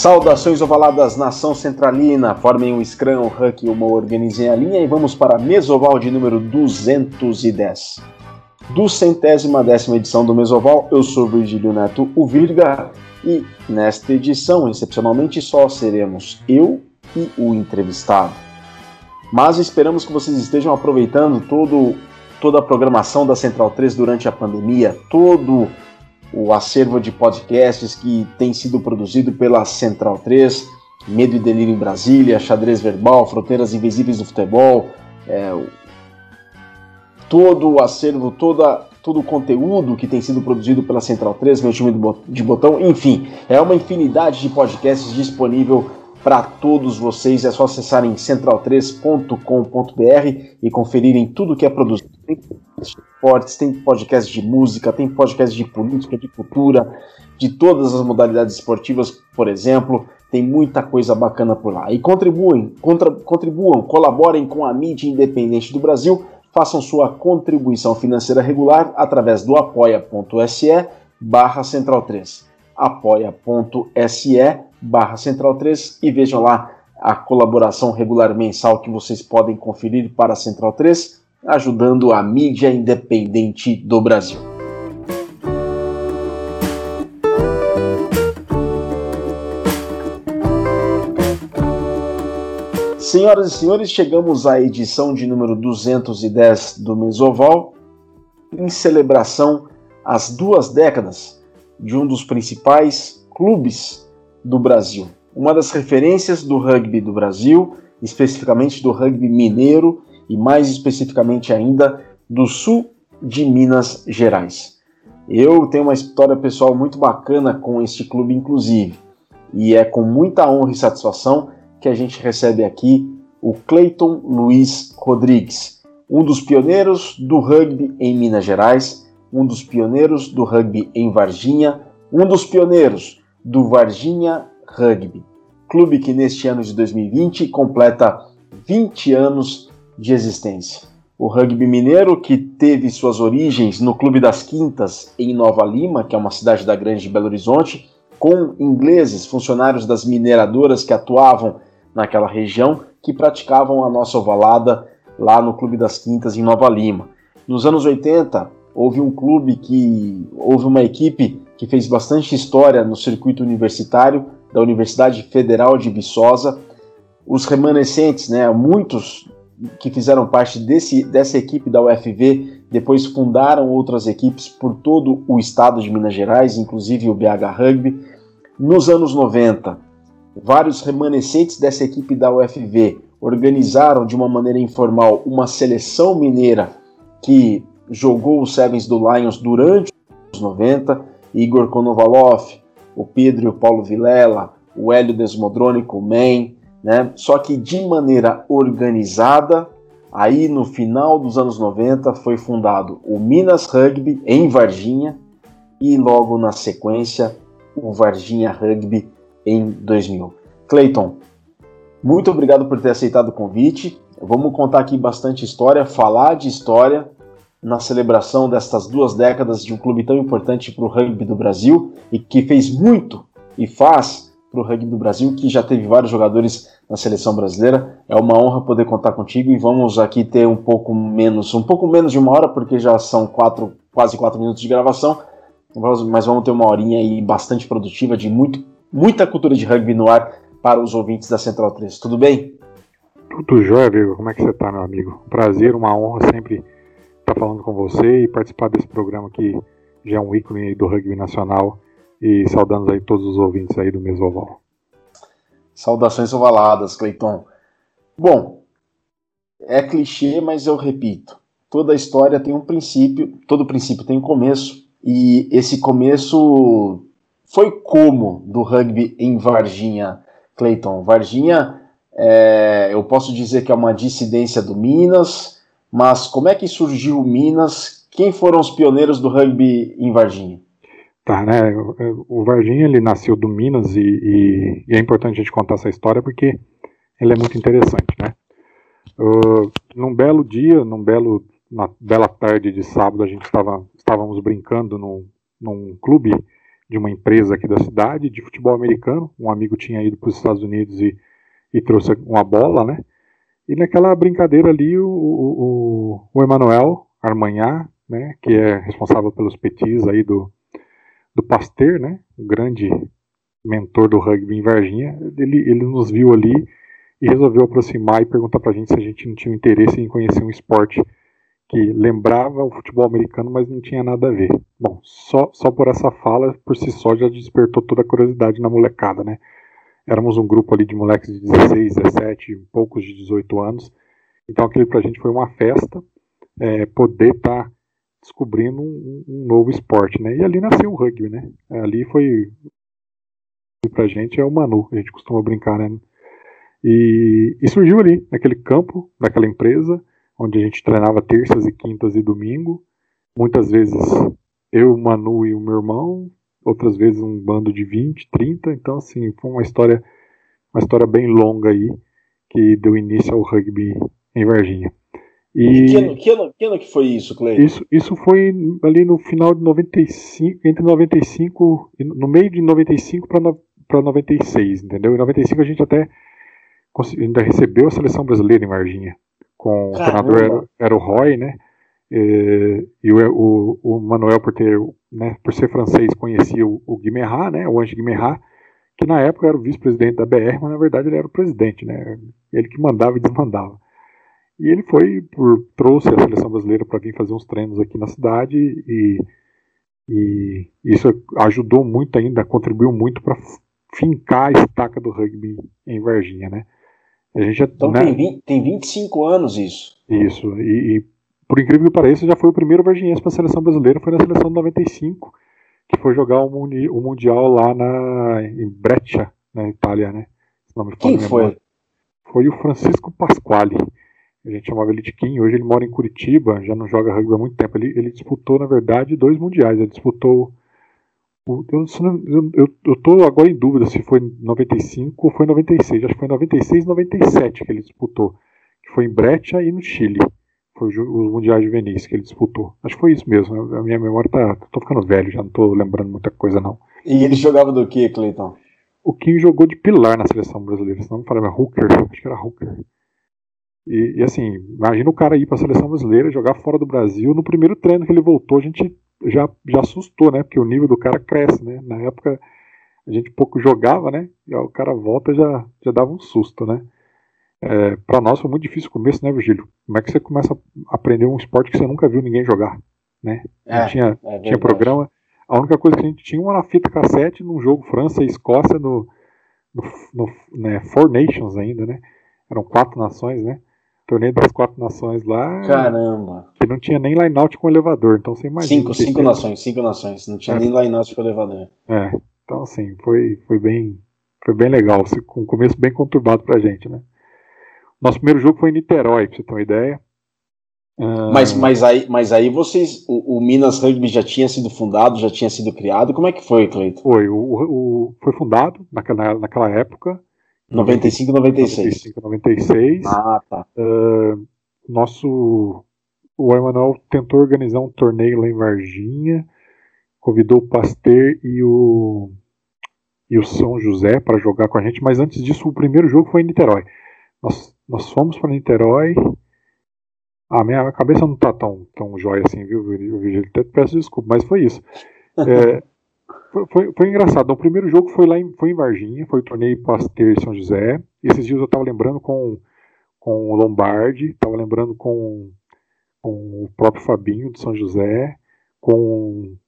Saudações ovaladas, nação centralina, formem um scrum, um huck uma organizem a linha e vamos para Mesoval de número 210. Do centésima décima edição do Mesoval, eu sou Virgílio Neto, o Virga, e nesta edição, excepcionalmente, só seremos eu e o entrevistado. Mas esperamos que vocês estejam aproveitando todo, toda a programação da Central 3 durante a pandemia, todo o acervo de podcasts que tem sido produzido pela Central 3, Medo e Delírio em Brasília, Xadrez Verbal, Fronteiras Invisíveis do Futebol, é, todo o acervo, toda, todo o conteúdo que tem sido produzido pela Central 3, meu time de botão, enfim, é uma infinidade de podcasts disponível para todos vocês. É só acessarem central3.com.br e conferirem tudo que é produzido. Tem esportes, tem podcast de música, tem podcast de política, de cultura, de todas as modalidades esportivas, por exemplo. Tem muita coisa bacana por lá. E contribuem, contra, contribuam, colaborem com a mídia independente do Brasil. Façam sua contribuição financeira regular através do apoia.se barra central 3 apoia.se barra central 3 e vejam lá a colaboração regular mensal que vocês podem conferir para a Central 3, ajudando a mídia independente do Brasil. Senhoras e senhores, chegamos à edição de número 210 do Mesoval, em celebração às duas décadas de um dos principais clubes do Brasil. Uma das referências do rugby do Brasil, especificamente do rugby mineiro e mais especificamente ainda do sul de Minas Gerais. Eu tenho uma história pessoal muito bacana com este clube, inclusive, e é com muita honra e satisfação que a gente recebe aqui o Cleiton Luiz Rodrigues, um dos pioneiros do rugby em Minas Gerais, um dos pioneiros do rugby em Varginha, um dos pioneiros do Varginha Rugby, clube que neste ano de 2020 completa 20 anos de existência. O rugby mineiro, que teve suas origens no Clube das Quintas, em Nova Lima, que é uma cidade da Grande Belo Horizonte, com ingleses, funcionários das mineradoras que atuavam naquela região, que praticavam a nossa ovalada lá no Clube das Quintas, em Nova Lima. Nos anos 80, houve um clube que. houve uma equipe que fez bastante história no circuito universitário da Universidade Federal de Viçosa. Os remanescentes, né, muitos que fizeram parte desse, dessa equipe da UFV, depois fundaram outras equipes por todo o estado de Minas Gerais, inclusive o BH Rugby. Nos anos 90, vários remanescentes dessa equipe da UFV organizaram de uma maneira informal uma seleção mineira que jogou os Sevens do Lions durante os 90 Igor Konovalov, o Pedro e o Paulo Vilela, o Hélio Desmodrônico, o Man, né? Só que de maneira organizada, aí no final dos anos 90 foi fundado o Minas Rugby em Varginha e logo na sequência o Varginha Rugby em 2000. Clayton, muito obrigado por ter aceitado o convite. Vamos contar aqui bastante história, falar de história, na celebração destas duas décadas de um clube tão importante para o rugby do Brasil e que fez muito e faz para o rugby do Brasil, que já teve vários jogadores na seleção brasileira. É uma honra poder contar contigo e vamos aqui ter um pouco menos, um pouco menos de uma hora, porque já são quatro, quase quatro minutos de gravação, mas vamos ter uma horinha aí bastante produtiva de muito, muita cultura de rugby no ar para os ouvintes da Central 3. Tudo bem? Tudo jóia, Vigo. Como é que você está, meu amigo? Prazer, uma honra sempre estar falando com você e participar desse programa que já é um ícone do rugby nacional e saudando aí todos os ouvintes aí do Mesoval. Saudações ovaladas, Cleiton. Bom, é clichê, mas eu repito. Toda história tem um princípio, todo princípio tem um começo, e esse começo foi como do rugby em Varginha, Cleiton. Varginha, é, eu posso dizer que é uma dissidência do Minas, mas como é que surgiu Minas? Quem foram os pioneiros do rugby em Varginha? Tá, né? O Varginha ele nasceu do Minas e, e, e é importante a gente contar essa história porque ela é muito interessante, né? Uh, num belo dia, num belo, na bela tarde de sábado, a gente estava estávamos brincando num, num clube de uma empresa aqui da cidade de futebol americano. Um amigo tinha ido para os Estados Unidos e, e, trouxe uma bola, né? E naquela brincadeira ali, o, o, o Emanuel Armanhá, né, que é responsável pelos petis aí do, do Pasteur, né, o grande mentor do rugby em Varginha, ele, ele nos viu ali e resolveu aproximar e perguntar para a gente se a gente não tinha interesse em conhecer um esporte que lembrava o futebol americano, mas não tinha nada a ver. Bom, só, só por essa fala, por si só, já despertou toda a curiosidade na molecada, né? Éramos um grupo ali de moleques de 16, 17, poucos de 18 anos. Então aquilo pra gente foi uma festa, é, poder estar tá descobrindo um, um, novo esporte, né? E ali nasceu o rugby, né? Ali foi pra gente é o Manu, a gente costuma brincar, né? E, e surgiu ali, naquele campo, daquela empresa, onde a gente treinava terças e quintas e domingo. Muitas vezes eu, o Manu e o meu irmão, outras vezes um bando de 20, 30. Então, assim, foi uma história, uma história bem longa aí, que deu início ao rugby em Varginha. E, e que, ano, que, ano, que ano que foi isso, Cleiton? Isso, isso foi ali no final de 95, entre 95, no meio de 95 para 96, entendeu? Em 95 a gente até ainda recebeu a seleção brasileira em Varginha com Caramba. o treinador era, era, o Roy, né? E, e o, o, o, Manuel, por, ter, né, por ser francês, conhecia o, o Guimerá, né? O Ange Guimerá, que na época era o vice-presidente da BR, mas na verdade ele era o presidente, né? Ele que mandava e desmandava. E ele foi, por, trouxe a seleção brasileira para vir fazer uns treinos aqui na cidade e, e isso ajudou muito ainda, contribuiu muito para fincar a estaca do rugby em Varginha, né? A gente já, então né? tem, 20, tem 25 anos isso. Isso, e, e por incrível que pareça, já foi o primeiro varginhense para a seleção brasileira, foi na seleção de 95, que foi jogar o, o Mundial lá na, em Breccia, na Itália, né? Quem foi? Foi o Francisco Pasquale. A gente chamava ele de Kim, hoje ele mora em Curitiba, já não joga rugby há muito tempo. Ele, ele disputou, na verdade, dois mundiais. Ele disputou eu, eu, tô agora em dúvida se foi 95 ou foi 96. Acho que foi 96 e 97 que ele disputou. Que foi em Brecha e no Chile. Foi os Mundiais Juvenis que ele disputou. Acho que foi isso mesmo. A minha memória tá. tô ficando velho, já não tô lembrando muita coisa, não. E ele jogava do que, Cleiton? O Kim jogou de pilar na seleção brasileira, se não me falei, mas Hooker, acho que era Hooker. E, e, assim, imagina o cara ir para a seleção brasileira, jogar fora do Brasil. No primeiro treino que ele voltou, a gente já, já assustou, né? Porque o nível do cara cresce, né? Na época a gente pouco jogava, né? E o cara volta já já dava um susto, né? É, para nós foi muito difícil o começo, né, Virgílio? Como é que você começa a aprender um esporte que você nunca viu ninguém jogar, né? É, tinha, é tinha programa. A única coisa que a gente tinha era fita cassete num jogo França e Escócia no, no, no né, Four Nations ainda, né? Eram quatro nações, né? Torneio das quatro nações lá. Caramba! Que não tinha nem line-out com elevador, então você imagina. Cinco, cinco nações, cinco nações. Não tinha é. nem line-out com elevador. É, então assim, foi, foi, bem, foi bem legal, com um começo bem conturbado pra gente, né? Nosso primeiro jogo foi em Niterói, pra você ter uma ideia. Mas, mas, aí, mas aí vocês. O, o, Minas Rugby já tinha sido fundado, já tinha sido criado. Como é que foi, Cleiton? Foi, o, o, foi fundado naquela, naquela época 95 96. 95 96. Ah, tá. Uh, nosso. O Emanuel tentou organizar um torneio lá em Varginha, convidou o Pasteur e o. E o São José para jogar com a gente, mas antes disso, o primeiro jogo foi em Niterói. Nós, nós fomos para Niterói. A minha cabeça não tá tão, tão jóia assim, viu, Virgílio? Até peço desculpa, mas foi isso. É, foi, foi, engraçado. O primeiro jogo foi lá em, foi em Varginha, foi o torneio Pasteur São José. Esses dias eu estava lembrando com, com o Lombardi, estava lembrando com, com o próprio Fabinho de São José, com o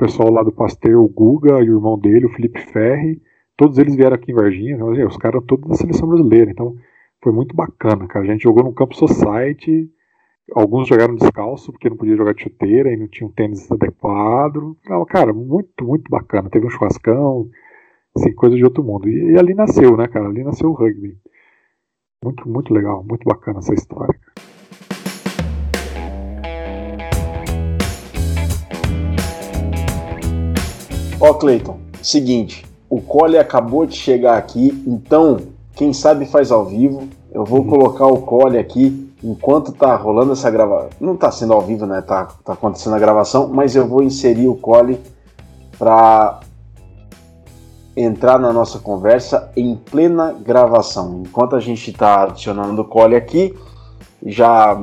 pessoal lá do Pasteur, o Guga e o irmão dele, o Felipe Ferri. Todos eles vieram aqui em Varginha, então, assim, os caras todos da seleção brasileira. Então foi muito bacana, cara. A gente jogou no Campo Society Alguns jogaram descalço, porque não podia jogar de chuteira e não tinha um tênis adequado. cara, muito, muito bacana. Teve um churrascão, assim, coisa de outro mundo. E, e, ali nasceu, né, cara? Ali nasceu o rugby. Muito, muito legal, muito bacana essa história. Ó, Cleiton, seguinte, o Cole acabou de chegar aqui, então, quem sabe faz ao vivo. Eu vou uhum. colocar o Cole aqui enquanto tá rolando essa gravação, não tá sendo ao vivo, né? Tá, tá acontecendo a gravação, mas eu vou inserir o Cole para entrar na nossa conversa em plena gravação. Enquanto a gente está adicionando o cole aqui, já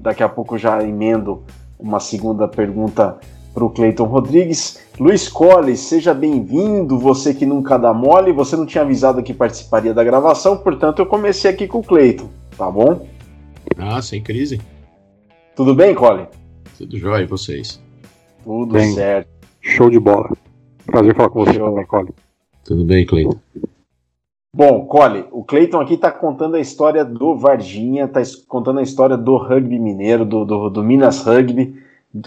daqui a pouco já emendo uma segunda pergunta para o Cleiton Rodrigues. Luiz Cole, seja bem-vindo. Você que nunca dá mole, você não tinha avisado que participaria da gravação, portanto eu comecei aqui com o Cleiton, tá bom? Ah, sem crise. Tudo bem, Cole? Tudo jóia, e vocês? Tudo bem. certo. Show de bola. Prazer falar com você Show. também, Cole. Tudo bem, Cleiton. Bom, Cole, o Cleiton aqui está contando a história do Varginha, está contando a história do rugby mineiro, do, do, do, Minas Rugby,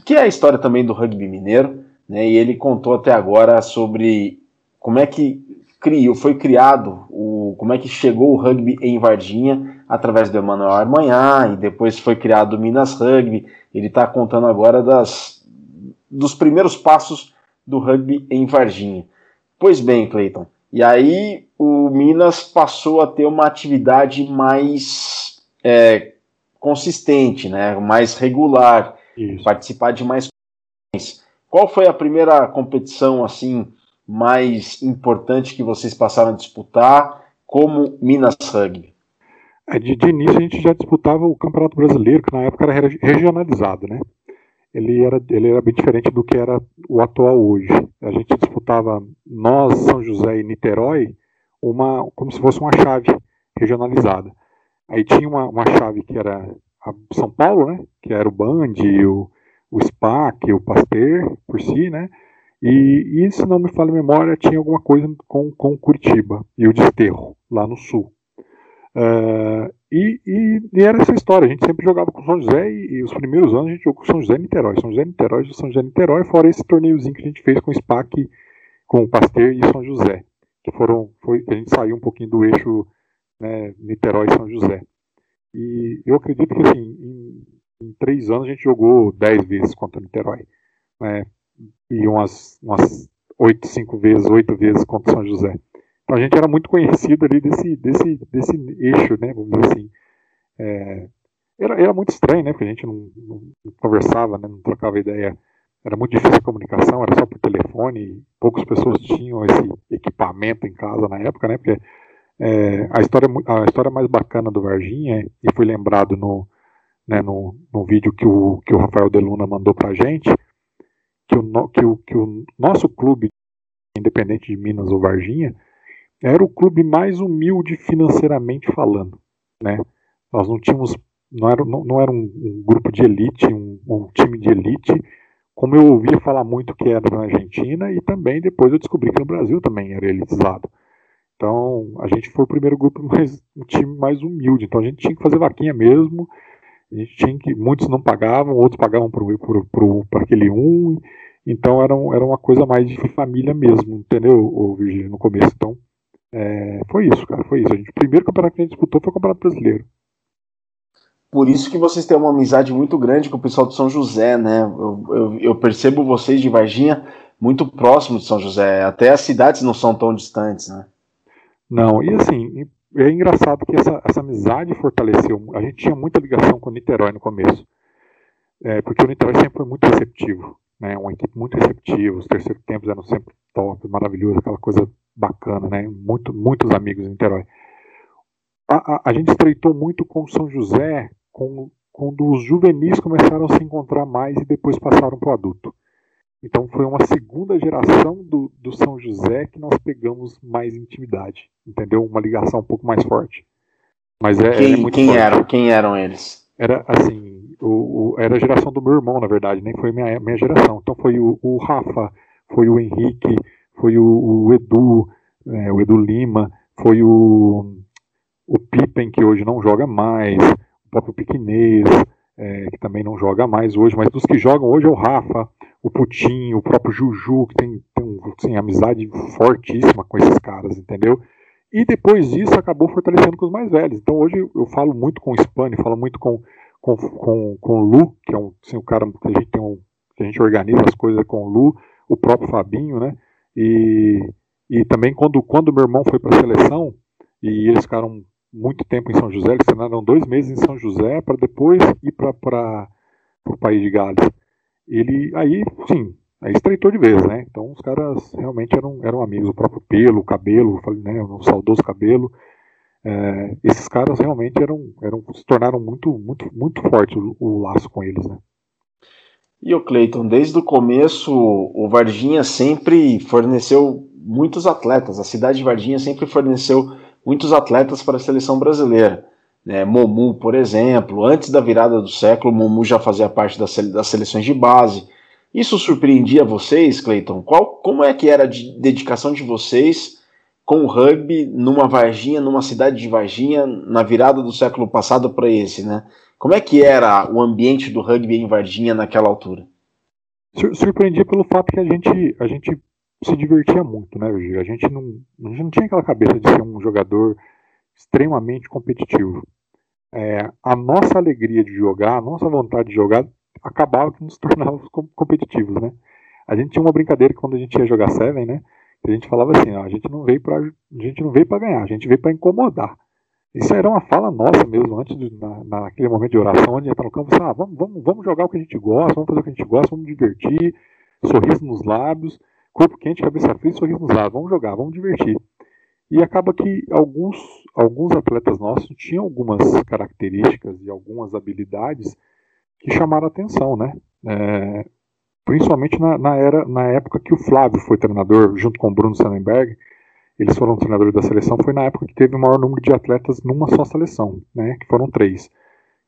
que é a história também do rugby mineiro, né? E ele contou até agora sobre como é que criou, foi criado, o, como é que chegou o rugby em Varginha através do Emanuel Armanhã e depois foi criado o Minas Rugby. Ele está contando agora das, dos primeiros passos do rugby em Varginha. Pois bem, Cleiton, e aí o Minas passou a ter uma atividade mais é, consistente, né, mais regular, Isso. participar de mais competições. Qual foi a primeira competição assim mais importante que vocês passaram a disputar como Minas Rugby? É, de, de, início a gente já disputava o Campeonato Brasileiro, que na época era regionalizado, né? Ele era, ele era bem diferente do que era o atual hoje. A gente disputava nós, São José e Niterói, uma, como se fosse uma chave regionalizada. Aí tinha uma, uma chave que era São Paulo, né, que era o Band, o, o SPAC, o Pasteur, por si, né, e, e, se não me falha a memória, tinha alguma coisa com, com Curitiba e o Desterro, lá no sul. Uh, e, e, e, era essa história, a gente sempre jogava com São José e, e, os primeiros anos a gente jogou com São José e Niterói, São José e Niterói, São José e Niterói, fora esse torneiozinho que a gente fez com o SPAC, com o Pasteur e São José que foram foi a gente saiu um pouquinho do eixo né, Niterói São José. E eu acredito que assim, em, em, três anos a gente jogou dez vezes contra o Niterói. Né, e umas, umas oito, cinco vezes, oito vezes contra São José. Então a gente era muito conhecido ali desse, desse, desse eixo, né? Vamos dizer assim. É, era, era muito estranho, né? Porque a gente não, não, conversava, né, não trocava ideia era muito difícil a comunicação, era só por telefone, poucas pessoas tinham esse equipamento em casa na época, né? Porque é, a, história, a história mais bacana do Varginha, e foi lembrado no, né, no, no vídeo que o, que o Rafael Deluna mandou pra gente, que o, que, o, que o nosso clube, independente de Minas ou Varginha, era o clube mais humilde financeiramente falando, né? Nós não tínhamos, não era, não, não era um, um grupo de elite, um, um time de elite, como eu ouvia falar muito que era na Argentina e também depois eu descobri que no Brasil também era elitizado. Então a gente foi o primeiro grupo mais um time mais humilde. Então a gente tinha que fazer vaquinha mesmo. A gente tinha que muitos não pagavam, outros pagavam para aquele um. Então era, era uma coisa mais de família mesmo, entendeu, Virgínia, no começo. Então é, foi isso, cara, foi isso. A gente, o primeiro campeonato que a gente disputou foi o Campeonato Brasileiro. Por isso que vocês têm uma amizade muito grande com o pessoal de São José, né? Eu, eu, eu percebo vocês de Varginha muito próximos de São José. Até as cidades não são tão distantes, né? Não, e assim, é engraçado que essa, essa amizade fortaleceu. A gente tinha muita ligação com o Niterói no começo. É, porque o Niterói sempre foi muito receptivo. Né? Uma equipe muito receptiva. Os terceiros tempos eram sempre top, maravilhoso, aquela coisa bacana, né? Muito, muitos amigos do Niterói. A, a, a gente estreitou muito com São José com, quando os juvenis começaram a se encontrar mais e depois passaram para o adulto. Então foi uma segunda geração do, do São José que nós pegamos mais intimidade, entendeu? Uma ligação um pouco mais forte. Mas é, quem, é quem eram? Quem eram eles? Era assim, o, o, era a geração do meu irmão, na verdade, nem foi minha, minha geração. Então foi o, o Rafa, foi o Henrique, foi o, o Edu, é, o Edu Lima, foi o, o Pippen, que hoje não joga mais, próprio Piquinês, é, que também não joga mais hoje, mas dos que jogam hoje é o Rafa, o Putinho, o próprio Juju, que tem, tem assim, amizade fortíssima com esses caras, entendeu? E depois disso acabou fortalecendo com os mais velhos. Então hoje eu falo muito com o Spani, falo muito com, com, com, com o Lu, que é um, assim, o cara que a gente tem um, que a gente organiza as coisas com o Lu, o próprio Fabinho, né? E, e também quando, quando meu irmão foi para a seleção, e eles ficaram muito tempo em São José, eles treinaram dois meses em São José para depois ir para o país de Gales. Ele, aí, sim, Aí estreitou de vez, né? Então os caras realmente eram, eram amigos. O próprio pelo, o cabelo, né? o saudoso cabelo. É, esses caras realmente eram, eram se tornaram muito, muito, muito forte o, o laço com eles, né? E o Cleiton, desde o começo, o Varginha sempre forneceu muitos atletas. A cidade de Varginha sempre forneceu muitos atletas para a seleção brasileira. Né, Momu, por exemplo, antes da virada do século, Momu já fazia parte das seleções de base. Isso surpreendia vocês, Cleiton? Qual, como é que era a de dedicação de vocês com o rugby numa Varginha, numa cidade de Varginha, na virada do século passado para esse, né? Como é que era o ambiente do rugby em Varginha naquela altura? Surpreendia pelo fato que a gente, a gente se divertia muito, né, Gil? A gente não, a gente não tinha aquela cabeça de ser um jogador extremamente competitivo. É, a nossa alegria de jogar, a nossa vontade de jogar, acabava que nos tornávamos competitivos, né? A gente tinha uma brincadeira que quando a gente ia jogar Seven, né? A gente falava assim, ó, a gente não veio para a gente não veio para ganhar, a gente veio para incomodar. Isso era uma fala nossa mesmo, antes de, na, naquele momento de oração, onde entra no campo, assim, ah, vamos, vamos, vamos jogar o que a gente gosta, vamos fazer o que a gente gosta, vamos divertir, sorriso nos lábios, corpo quente, cabeça fria, sorriso nos lábios, vamos jogar, vamos divertir. E acaba que alguns, alguns atletas nossos tinham algumas características e algumas habilidades que chamaram a atenção, né? É, principalmente na, na, era, na época que o Flávio foi treinador, junto com o Bruno Sannenberg, eles foram treinadores da seleção, foi na época que teve o maior número de atletas numa só seleção, né? Que foram três.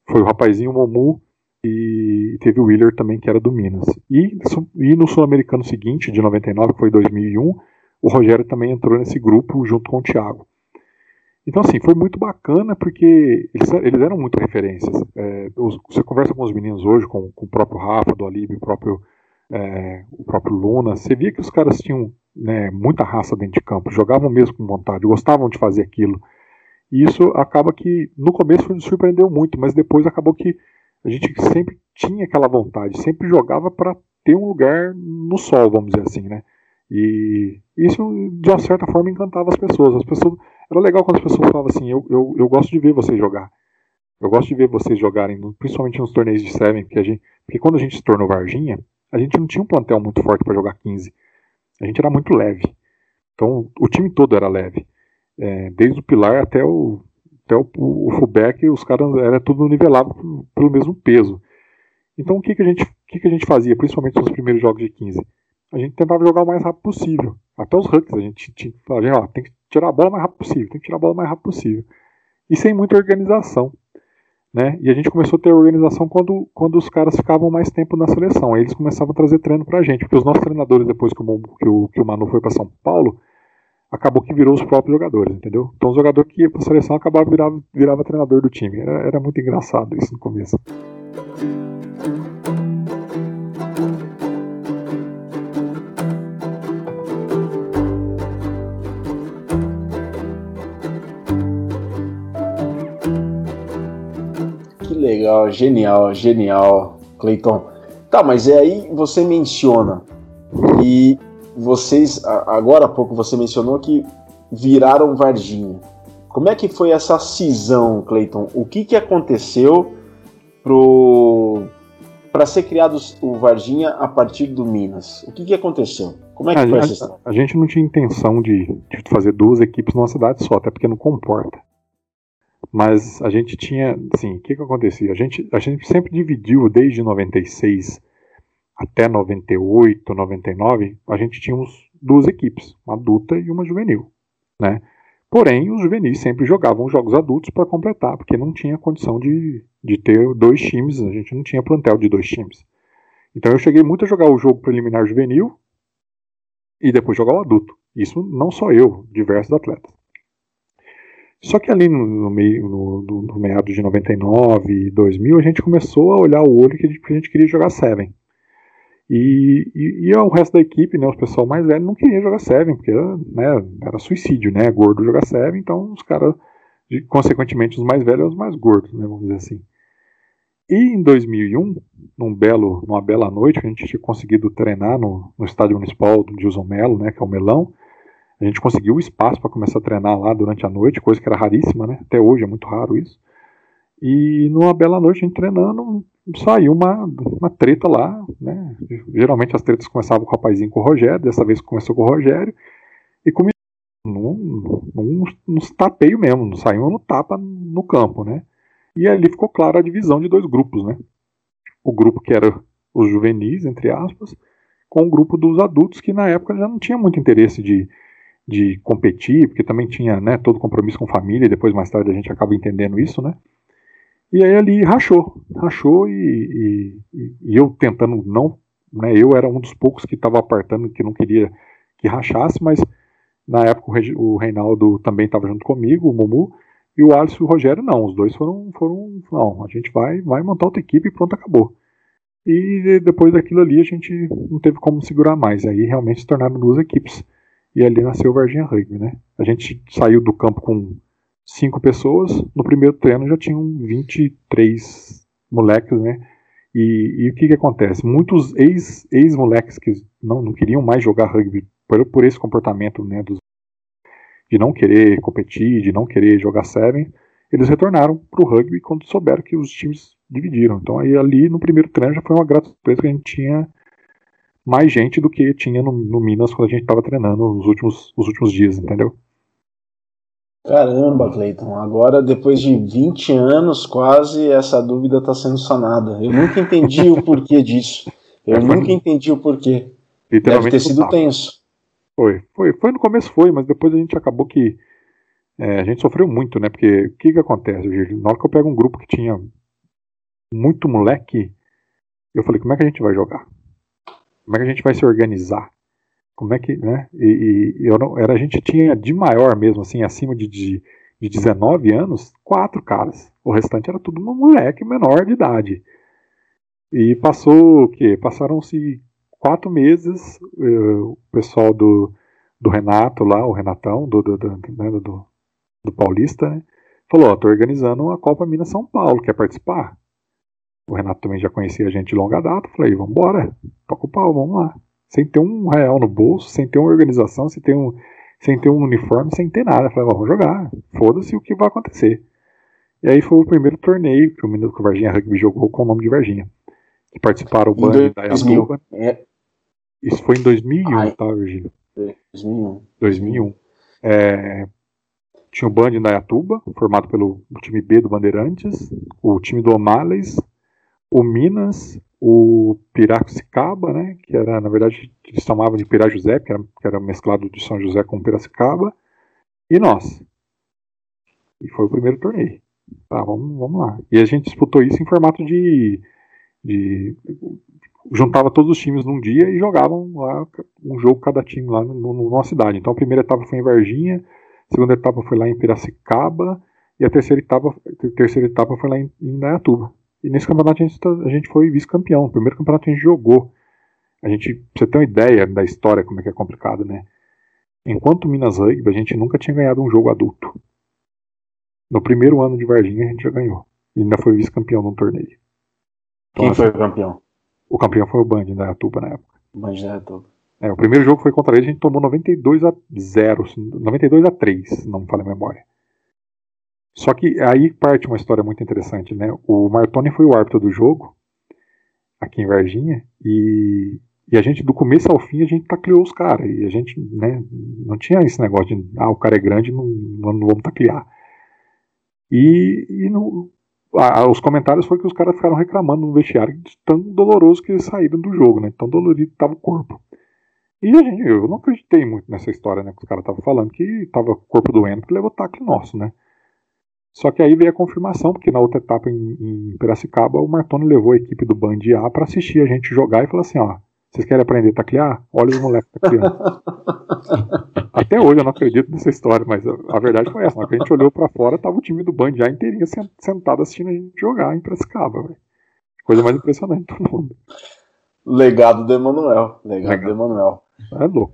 Foi o rapazinho, Momu, e teve o Wheeler também, que era do Minas. E, e no Sul-Americano seguinte, de 99, que foi 2001, o Rogério também entrou nesse grupo junto com o Thiago. Então, assim, foi muito bacana porque eles, eles eram muito referências. É, os, você conversa com os meninos hoje, com, com o próprio Rafa, do Alib, o próprio, é, o próprio Luna, você via que os caras tinham né, muita raça dentro de campo, jogavam mesmo com vontade, gostavam de fazer aquilo. E isso acaba que, no começo, nos surpreendeu muito, mas depois acabou que a gente sempre tinha aquela vontade, sempre jogava para ter um lugar no sol, vamos dizer assim, né? E isso, de uma certa forma, encantava as pessoas. As pessoas era legal quando as pessoas falavam assim: eu, eu, eu gosto de ver vocês jogar. Eu gosto de ver vocês jogarem, principalmente nos torneios de Seven, porque, a gente, porque quando a gente se tornou Varginha, a gente não tinha um plantel muito forte para jogar 15. A gente era muito leve. Então, o time todo era leve. É, desde o pilar até o, até o, o fullback, os caras era tudo nivelado pelo mesmo peso. Então, o que, que, a gente, o que, que a gente fazia, principalmente nos primeiros jogos de 15? A gente tentava jogar o mais rápido possível. Até os hooks, a gente tinha falar, ó, tem que tirar a bola o mais rápido possível, tem que tirar a bola o mais rápido possível. E sem muita organização. Né? E a gente começou a ter organização quando, quando os caras ficavam mais tempo na seleção. Aí eles começavam a trazer treino pra gente, porque os nossos treinadores, depois que o, que o, que o Manu foi para São Paulo, acabou que virou os próprios jogadores, entendeu? Então o jogador que ia pra seleção acabava virava, virava treinador do time. Era, era muito engraçado isso no começo. Legal, genial, genial, Cleiton. Tá, mas é aí você menciona e vocês agora há pouco você mencionou que viraram Varginha. Como é que foi essa cisão, Cleiton? O que, que aconteceu pro para ser criado o Varginha a partir do Minas? O que, que aconteceu? Como é que a foi gente, essa A gente não tinha intenção de, de fazer duas equipes numa cidade só, até porque não comporta. Mas a gente tinha, assim, o que que acontecia? A gente, a gente sempre dividiu desde 96 até 98, 99, a gente tinha duas equipes, uma adulta e uma juvenil, né? Porém, os juvenis sempre jogavam jogos adultos para completar, porque não tinha condição de, de ter dois times, a gente não tinha plantel de dois times. Então eu cheguei muito a jogar o jogo preliminar juvenil e depois jogar o adulto. Isso não só eu, diversos atletas. Só que ali no, no meio, no, no, no de 99 e 2000, a gente começou a olhar o olho que a gente, a gente queria jogar Seven. E, e, e, o resto da equipe, né, os pessoal mais velho, não queria jogar Seven, porque né, era suicídio, né? Gordo jogar Seven, então os caras, consequentemente, os mais velhos os mais gordos, né? Vamos dizer assim. E em 2001, num belo, numa bela noite, a gente tinha conseguido treinar no, no estádio municipal do Gilson Melo, né, que é o Melão, a gente conseguiu o espaço para começar a treinar lá durante a noite, coisa que era raríssima, né? Até hoje é muito raro isso. E numa bela noite, a gente treinando, saiu uma, uma treta lá, né? Geralmente as tretas começavam com o rapazinho com o Rogério, dessa vez começou com o Rogério, e começou num, num, nos tapeios mesmo, não saiu no tapa no campo, né? E ali ficou clara a divisão de dois grupos, né? O grupo que era os juvenis, entre aspas, com o grupo dos adultos que na época já não tinha muito interesse de, de competir, porque também tinha né, todo compromisso com família, e depois mais tarde a gente acaba entendendo isso, né? E aí ali rachou, rachou e, e, e eu tentando não, né, eu era um dos poucos que estava apartando, que não queria que rachasse, mas na época o Reinaldo também estava junto comigo, o Mumu, e o Alisson e o Rogério não, os dois foram, foram não, a gente vai, vai montar outra equipe e pronto, acabou. E depois daquilo ali a gente não teve como segurar mais, aí realmente se tornaram duas equipes, e ali nasceu o Varginha Rugby, né? A gente saiu do campo com cinco pessoas, no primeiro treino já tinham 23 moleques, né? E, e o que que acontece? Muitos ex-moleques ex que não, não queriam mais jogar rugby por, por esse comportamento, né, dos, de não querer competir, de não querer jogar seven, eles retornaram para o rugby quando souberam que os times dividiram. Então aí ali no primeiro treino já foi uma grata surpresa que a gente tinha mais gente do que tinha no, no Minas quando a gente estava treinando nos últimos, os últimos dias, entendeu? Caramba, Cleiton, agora depois de 20 anos quase essa dúvida está sendo sanada. Eu nunca entendi o porquê disso. Eu nunca entendi o porquê. Deve ter sido tenso. Foi, foi, foi no começo foi, mas depois a gente acabou que é, a gente sofreu muito, né? Porque o que que acontece, Gil? Na hora que eu pego um grupo que tinha muito moleque, eu falei, como é que a gente vai jogar? Como é que a gente vai se organizar? Como é que, né? E, e eu não, era, a gente tinha de maior mesmo, assim, acima de, de, de 19 anos, quatro caras. O restante era tudo um moleque menor de idade. E passou o quê? Passaram-se quatro meses, eh, o pessoal do, do Renato lá, o Renatão, do, do, do, né, do, do Paulista, né, falou, ó, tô organizando a Copa Minas São Paulo, quer participar? O Renato também já conhecia a gente de longa data, falei, vamos embora, toca o pau, vamos lá. Sem ter um real no bolso, sem ter uma organização, sem ter um, sem ter um uniforme, sem ter nada. Falei, vamos jogar, foda-se o que vai acontecer. E aí foi o primeiro torneio que o menino que o Varginha Rugby jogou com o nome de Varginha. Que participaram o Band da Yatuba. É, isso foi em 2001, Ai. tá, Virgílio? 2001. 2001. É, tinha o Band da Yatuba, formado pelo time B do Bandeirantes, o time do Omales, o Minas, o Piracicaba, né, que era, na verdade, eles chamavam de Pirá José, que era, que era mesclado de São José com Piracicaba, e nós. E foi o primeiro torneio. Tá, vamos, vamos lá. E a gente disputou isso em formato de, de juntava todos os times num dia e jogavam lá um jogo cada time lá no, no, numa cidade. Então a primeira etapa foi em Varginha, a segunda etapa foi lá em Piracicaba e a terceira etapa, a terceira etapa foi lá em, em. E nesse campeonato a gente, tá, a gente foi vice-campeão. O primeiro campeonato a gente jogou. A gente, pra você ter uma ideia da história, como é que é complicado, né? Enquanto Minas Rugby, a gente nunca tinha ganhado um jogo adulto. No primeiro ano de Varginha a gente já ganhou. E ainda foi vice-campeão no torneio. Então, Quem foi o campeão? O campeão foi o Band da Atuba na época. Band da Atuba. É, o primeiro jogo foi contra ele, a gente tomou 92 a 0, 92 a 3, não me falha a memória. Só que aí parte uma história muito interessante, né? O Martoni foi o árbitro do jogo, aqui em Varginha, e, e a gente, do começo ao fim, a gente tacleou os caras. E a gente, né, não tinha esse negócio de, ah, o cara é grande, não, não vamos taclear. E, e no, os comentários foi que os caras ficaram reclamando no vestiário de tão doloroso que eles saíram do jogo, né? Tão dolorido estava o corpo. E a gente, eu não acreditei muito nessa história, né? Que os caras estavam falando que tava o corpo doendo que levou tacle nosso, né? Só que aí veio a confirmação, porque na outra etapa em, em Piracicaba, o Martoni levou a equipe do Band A para assistir a gente jogar e falou assim: ó, vocês querem aprender a taclear? Olha os moleques tacleando. Até hoje eu não acredito nessa história, mas a, a verdade foi essa. Na que a gente olhou para fora, tava o time do Band já inteirinho sentado assistindo a gente jogar em Piracicaba, véio. Coisa mais impressionante do mundo. Legado do Emanuel. Legado, Legado. do Emanuel. É louco.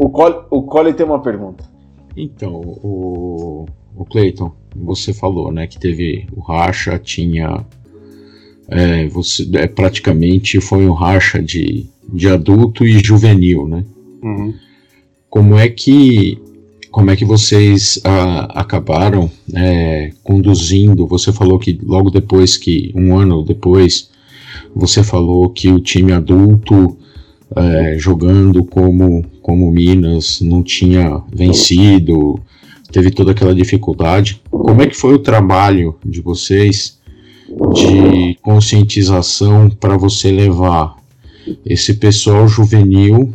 O Cole, o Cole tem uma pergunta. Então, o, o Clayton, você falou, né, que teve o racha, tinha é, você é, praticamente foi um racha de, de adulto e juvenil, né? Uhum. como é que como é que vocês ah, acabaram é, conduzindo? Você falou que logo depois que um ano depois você falou que o time adulto é, jogando como como Minas não tinha vencido, teve toda aquela dificuldade. Como é que foi o trabalho de vocês de conscientização para você levar esse pessoal juvenil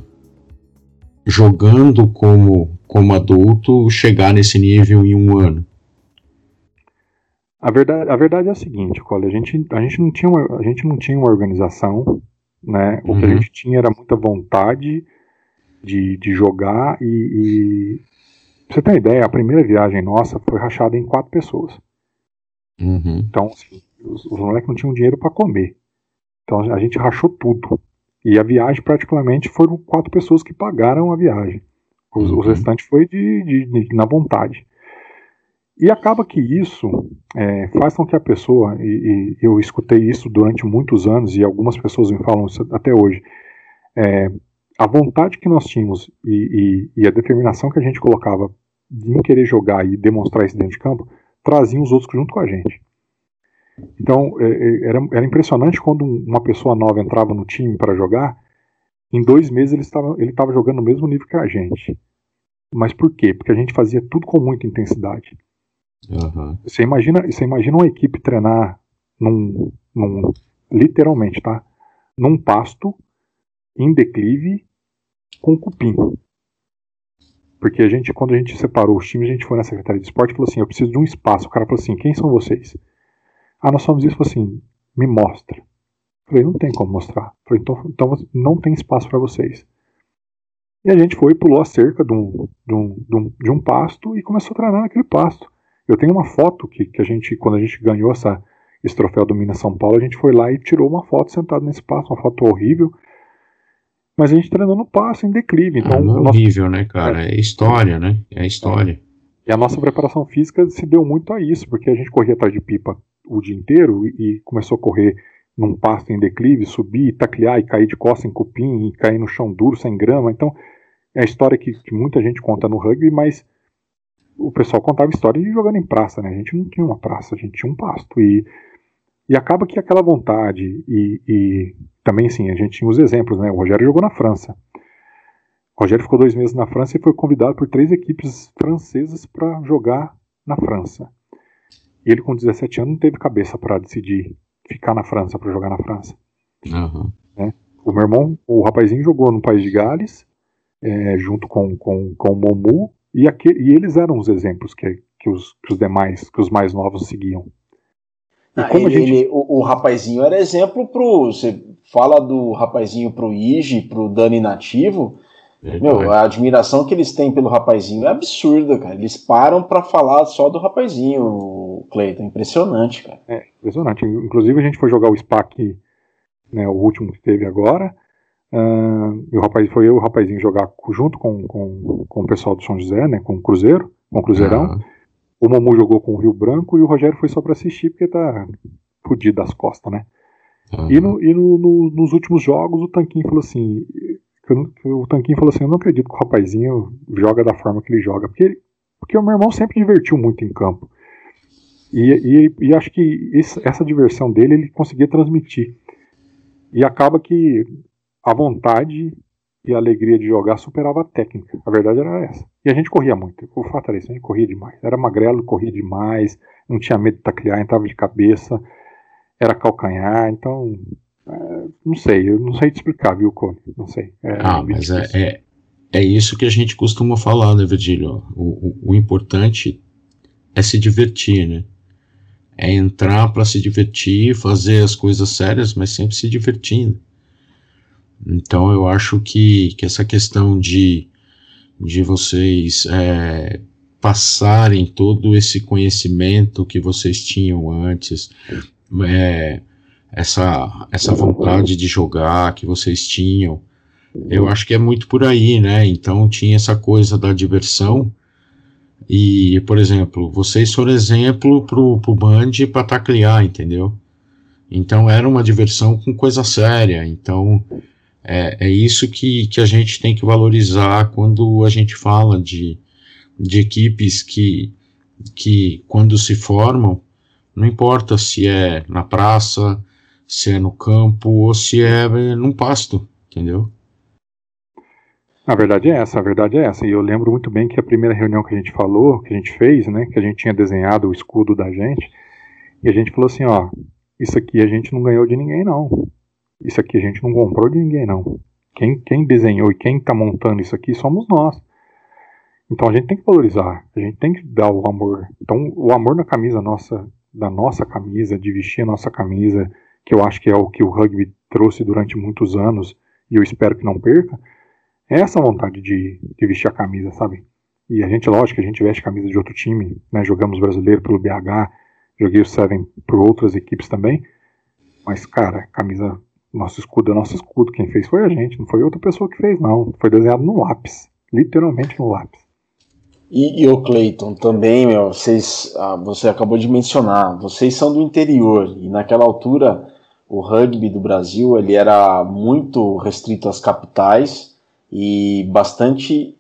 jogando como, como adulto chegar nesse nível em um ano? A verdade, a verdade é a seguinte, Cole, a gente, a gente, não, tinha uma, a gente não tinha uma organização, né? O uhum. que a uhum. gente tinha era muita vontade de, de jogar e, e, você ter uma ideia, a primeira viagem nossa foi rachada em quatro pessoas. Uhum. Então, assim, os, os moleques não tinham dinheiro para comer. Então a gente rachou tudo. E a viagem, praticamente, foram quatro pessoas que pagaram a viagem. Os, uhum. restantes foi de, de, de, na vontade. E acaba que isso é, faz com que a pessoa, e, e, eu escutei isso durante muitos anos, e algumas pessoas me falam isso até hoje, é, a vontade que nós tínhamos e, e, e, a determinação que a gente colocava em querer jogar e demonstrar isso dentro de campo, traziam os outros junto com a gente. Então, é, é, era, era impressionante quando uma pessoa nova entrava no time para jogar, em dois meses ele estava, ele estava jogando no mesmo nível que a gente. Mas por quê? Porque a gente fazia tudo com muita intensidade. Uhum. Você, imagina, você imagina uma equipe treinar num, num, literalmente, tá? Num pasto, em declive, com cupim. Porque a gente, quando a gente separou os times, a gente foi na Secretaria de Esporte e falou assim: eu preciso de um espaço. O cara falou assim: quem são vocês? Ah, nós somos isso, assim, me mostra. Falei, não tem como mostrar. Falei, então, então não tem espaço para vocês. E a gente foi, pulou a cerca de um, de, um, de, um, de um pasto e começou a treinar naquele pasto. Eu tenho uma foto que, que a gente, quando a gente ganhou essa, esse troféu do Minas São Paulo, a gente foi lá e tirou uma foto sentado nesse pasto, uma foto horrível. Mas a gente treinou no pasto, em declive. Então, ah, horrível, né, cara? É, é história, né? É história. E a nossa preparação física se deu muito a isso, porque a gente corria atrás de pipa o dia inteiro e começou a correr num pasto em declive, subir, taclear e cair de costas em cupim e cair no chão duro, sem grama. Então, é a história que, que muita gente conta no rugby, mas o pessoal contava história de jogando em praça, né? A gente não tinha uma praça, a gente tinha um pasto. E, e acaba que aquela vontade, e, e também, sim, a gente tinha os exemplos, né? O Rogério jogou na França. O Rogério ficou dois meses na França e foi convidado por três equipes francesas para jogar na França. E ele, com 17 anos, não teve cabeça para decidir ficar na França, para jogar na França. Uhum. Né? O meu irmão, o rapazinho, jogou no País de Gales, é, junto com, com, com o Momu, e, aquele, e eles eram os exemplos que, que, os, que os demais, que os mais novos seguiam. Ah, ele, gente... ele, o, o, rapazinho era exemplo pro. Você fala do rapazinho pro Ige, pro Dani Nativo. É, Meu, a admiração que eles têm pelo rapazinho é absurda, cara. Eles param para falar só do rapazinho, Cleiton. Impressionante, cara. É, impressionante. Inclusive, a gente foi jogar o SPAC, né, o último que teve agora. Uh, e o rapaz, foi eu e o rapazinho jogar junto com, com, com o pessoal do São José, né, com o Cruzeiro, com o Cruzeirão. Ah. O Momu jogou com o Rio Branco e o Rogério foi só para assistir porque tá fudido das costas, né? Ah. E, no, e no, no, nos últimos jogos o Tanquinho falou assim: o Tanquinho falou assim: Eu não acredito que o rapazinho joga da forma que ele joga. Porque, porque o meu irmão sempre divertiu muito em campo. E, e, e acho que essa diversão dele ele conseguia transmitir. E acaba que a vontade e a alegria de jogar superava a técnica. A verdade era essa. E a gente corria muito. O fato era isso: a gente corria demais. Era magrelo, corria demais, não tinha medo de taclear, entrava de cabeça, era calcanhar. Então é, não sei, eu não sei te explicar, viu, Cone? Não sei. É, ah, mas é, é, é, isso que a gente costuma falar, né, Virgílio? O, o, o importante é se divertir, né? É entrar para se divertir, fazer as coisas sérias, mas sempre se divertindo. Então eu acho que, que essa questão de, de vocês é, passarem todo esse conhecimento que vocês tinham antes, é, essa, essa vontade de jogar que vocês tinham. Eu acho que é muito por aí, né? Então tinha essa coisa da diversão. E, por exemplo, vocês foram exemplo pro, pro Band para taclear, entendeu? Então era uma diversão com coisa séria. Então É, é isso que, que a gente tem que valorizar quando a gente fala de, de equipes que, que, quando se formam, não importa se é na praça, se é no campo ou se é num pasto, entendeu? A verdade é essa, a verdade é essa. E eu lembro muito bem que a primeira reunião que a gente falou, que a gente fez, né, que a gente tinha desenhado o escudo da gente, e a gente falou assim, ó, isso aqui a gente não ganhou de ninguém não. Isso aqui a gente não comprou de ninguém não. Quem, quem desenhou e quem está montando isso aqui somos nós. Então a gente tem que valorizar, a gente tem que dar o amor. Então o amor na camisa nossa, da nossa camisa, de vestir a nossa camisa, que eu acho que é o que o rugby trouxe durante muitos anos e eu espero que não perca, é essa vontade de, de vestir a camisa, sabe? E a gente, lógico, a gente veste camisa de outro time, né? Jogamos brasileiro pelo BH, joguei o Seven por outras equipes também. Mas, cara, camisa, nosso escudo é nosso escudo. Quem fez foi a gente, não foi outra pessoa que fez, não. Foi desenhado no lápis, literalmente no lápis. E, e o Clayton também, meu, vocês, ah, você acabou de mencionar, vocês são do interior e naquela altura o rugby do Brasil ele era muito restrito às capitais e bastante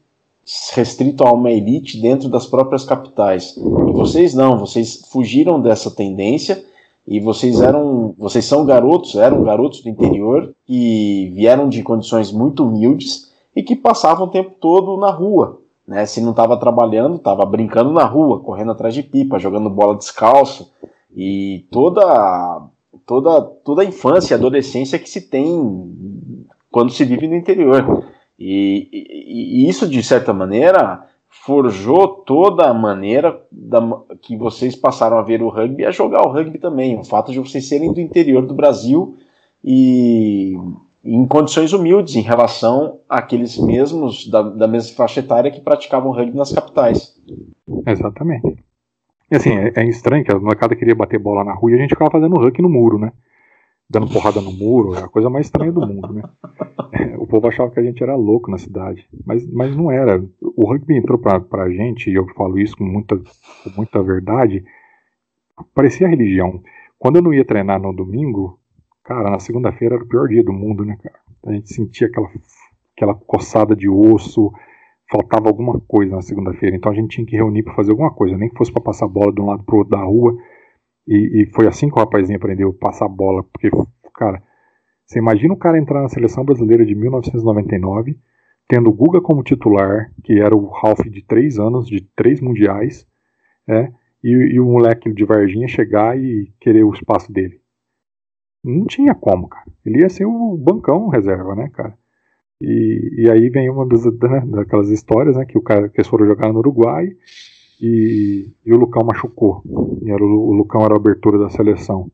restrito a uma elite dentro das próprias capitais. E vocês não, vocês fugiram dessa tendência e vocês eram, vocês são garotos, eram garotos do interior que vieram de condições muito humildes e que passavam o tempo todo na rua, né? Se não estava trabalhando, estava brincando na rua, correndo atrás de pipa, jogando bola descalço e toda toda toda a infância e adolescência que se tem quando se vive no interior. E, e, e, isso, de certa maneira, forjou toda a maneira da, que vocês passaram a ver o rugby a jogar o rugby também. O fato de vocês serem do interior do Brasil e em condições humildes em relação àqueles mesmos da, da mesma faixa etária que praticavam rugby nas capitais. Exatamente. E assim, é, é estranho que a molecada queria bater bola na rua e a gente ficava fazendo rugby no muro, né? dando porrada no muro, é a coisa mais estranha do mundo, né? O povo achava que a gente era louco na cidade, mas, mas não era. O rugby entrou pra, pra gente, e eu falo isso com muita, com muita verdade, parecia religião. Quando eu não ia treinar no domingo, cara, na segunda-feira era o pior dia do mundo, né, cara? A gente sentia aquela, aquela coçada de osso, faltava alguma coisa na segunda-feira, então a gente tinha que reunir para fazer alguma coisa, nem que fosse para passar a bola de um lado pro outro da rua e, e, foi assim que o rapazinho aprendeu a passar bola, porque, cara, você imagina o cara entrar na seleção brasileira de 1999, tendo o Guga como titular, que era o Ralph de três anos, de três mundiais, é, e, e o moleque de Varginha chegar e querer o espaço dele. Não tinha como, cara. Ele ia ser o bancão reserva, né, cara? E, e aí vem uma das, né, daquelas histórias, né, que o cara que eles foram jogar no Uruguai e, e o Lucão machucou. E era, o, o Lucão era a abertura da seleção.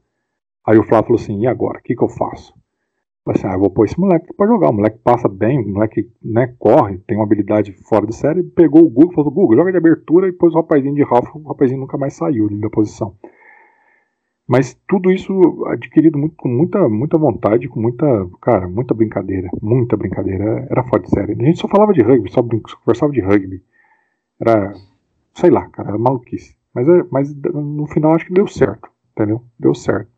Aí o Flávio falou assim: e agora? O que, que eu faço? Assim: ah, vou pôr esse moleque pra jogar. O moleque passa bem, o moleque né, corre, tem uma habilidade fora de série. Pegou o Google, falou: Google, joga de abertura e pôs o rapazinho de Ralph. O rapazinho nunca mais saiu da posição. Mas tudo isso adquirido muito, com muita, muita vontade, com muita, cara, muita brincadeira, muita brincadeira. Era fora de série. A gente só falava de rugby, só, só conversava de rugby. Era sei lá, cara, é maluquice. Mas, é, mas no final acho que deu certo, entendeu? Deu certo.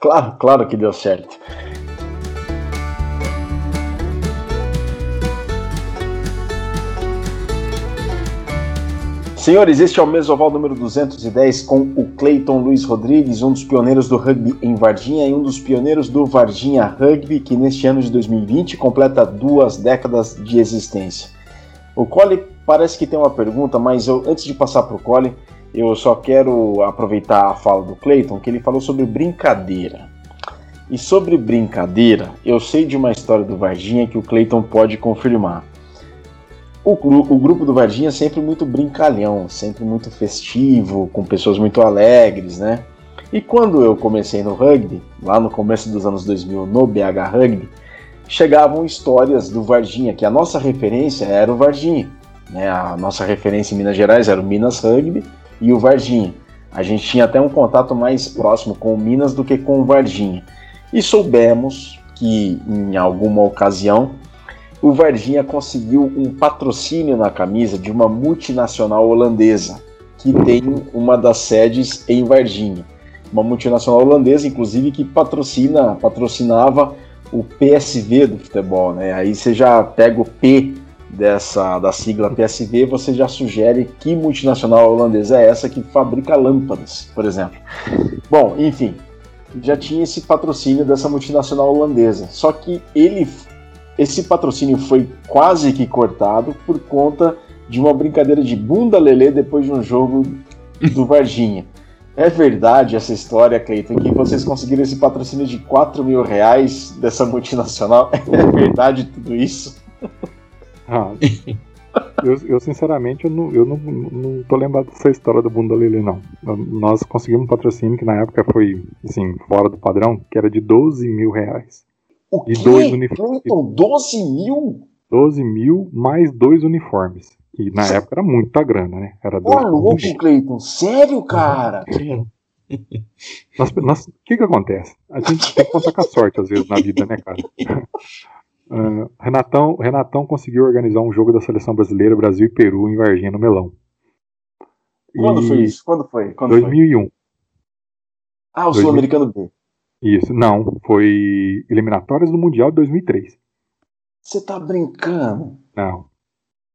Claro, claro que deu certo. Senhores, este é o Mesoval número 210 com o Cleiton Luiz Rodrigues, um dos pioneiros do rugby em Varginha e um dos pioneiros do Varginha Rugby, que neste ano de 2020 completa duas décadas de existência. O Cole parece que tem uma pergunta, mas eu, antes de passar para o Colin, eu só quero aproveitar a fala do Clayton, que ele falou sobre brincadeira. E sobre brincadeira, eu sei de uma história do Varginha que o Clayton pode confirmar. O, o, grupo do Varginha é sempre muito brincalhão, sempre muito festivo, com pessoas muito alegres, né? E quando eu comecei no rugby, lá no começo dos anos 2000, no BH Rugby, chegavam histórias do Varginha, que a nossa referência era o Varginha. Né? A nossa referência em Minas Gerais era o Minas Rugby e o Varginha. A gente tinha até um contato mais próximo com o Minas do que com o Varginha. E soubemos que em alguma ocasião o Varginha conseguiu um patrocínio na camisa de uma multinacional holandesa que tem uma das sedes em Varginha. Uma multinacional holandesa, inclusive, que patrocina, patrocinava o PSV do futebol, né? Aí você já pega o P dessa da sigla PSV, você já sugere que multinacional holandesa é essa que fabrica lâmpadas, por exemplo. Bom, enfim, já tinha esse patrocínio dessa multinacional holandesa. Só que ele esse patrocínio foi quase que cortado por conta de uma brincadeira de bunda lelê depois de um jogo do Varginha. É verdade essa história, Cleiton, que vocês conseguiram esse patrocínio de 4 mil reais dessa multinacional? É verdade tudo isso? Ah, eu, eu, sinceramente eu não, eu não, não tô lembrado dessa história do Bunda Lelê, não. Nós conseguimos um patrocínio que na época foi, assim, fora do padrão, que era de 12 mil reais. O e quê? Dois uniformes. 12 mil? 12 mil mais dois uniformes. E na época era muita grana, né? Era Ô, louco, Cleiton, sério, cara? O que que acontece? A gente tem que contar com a sorte, às vezes, na vida, né, cara? Uh, Renatão, Renatão conseguiu organizar um jogo da seleção brasileira, Brasil e Peru, em Varginha, no Melão. Quando e... foi isso? Quando foi? Quando 2001. Foi? Ah, o Sul-Americano B. Isso, não. Foi eliminatórias do Mundial de 2003. Você tá brincando? Não.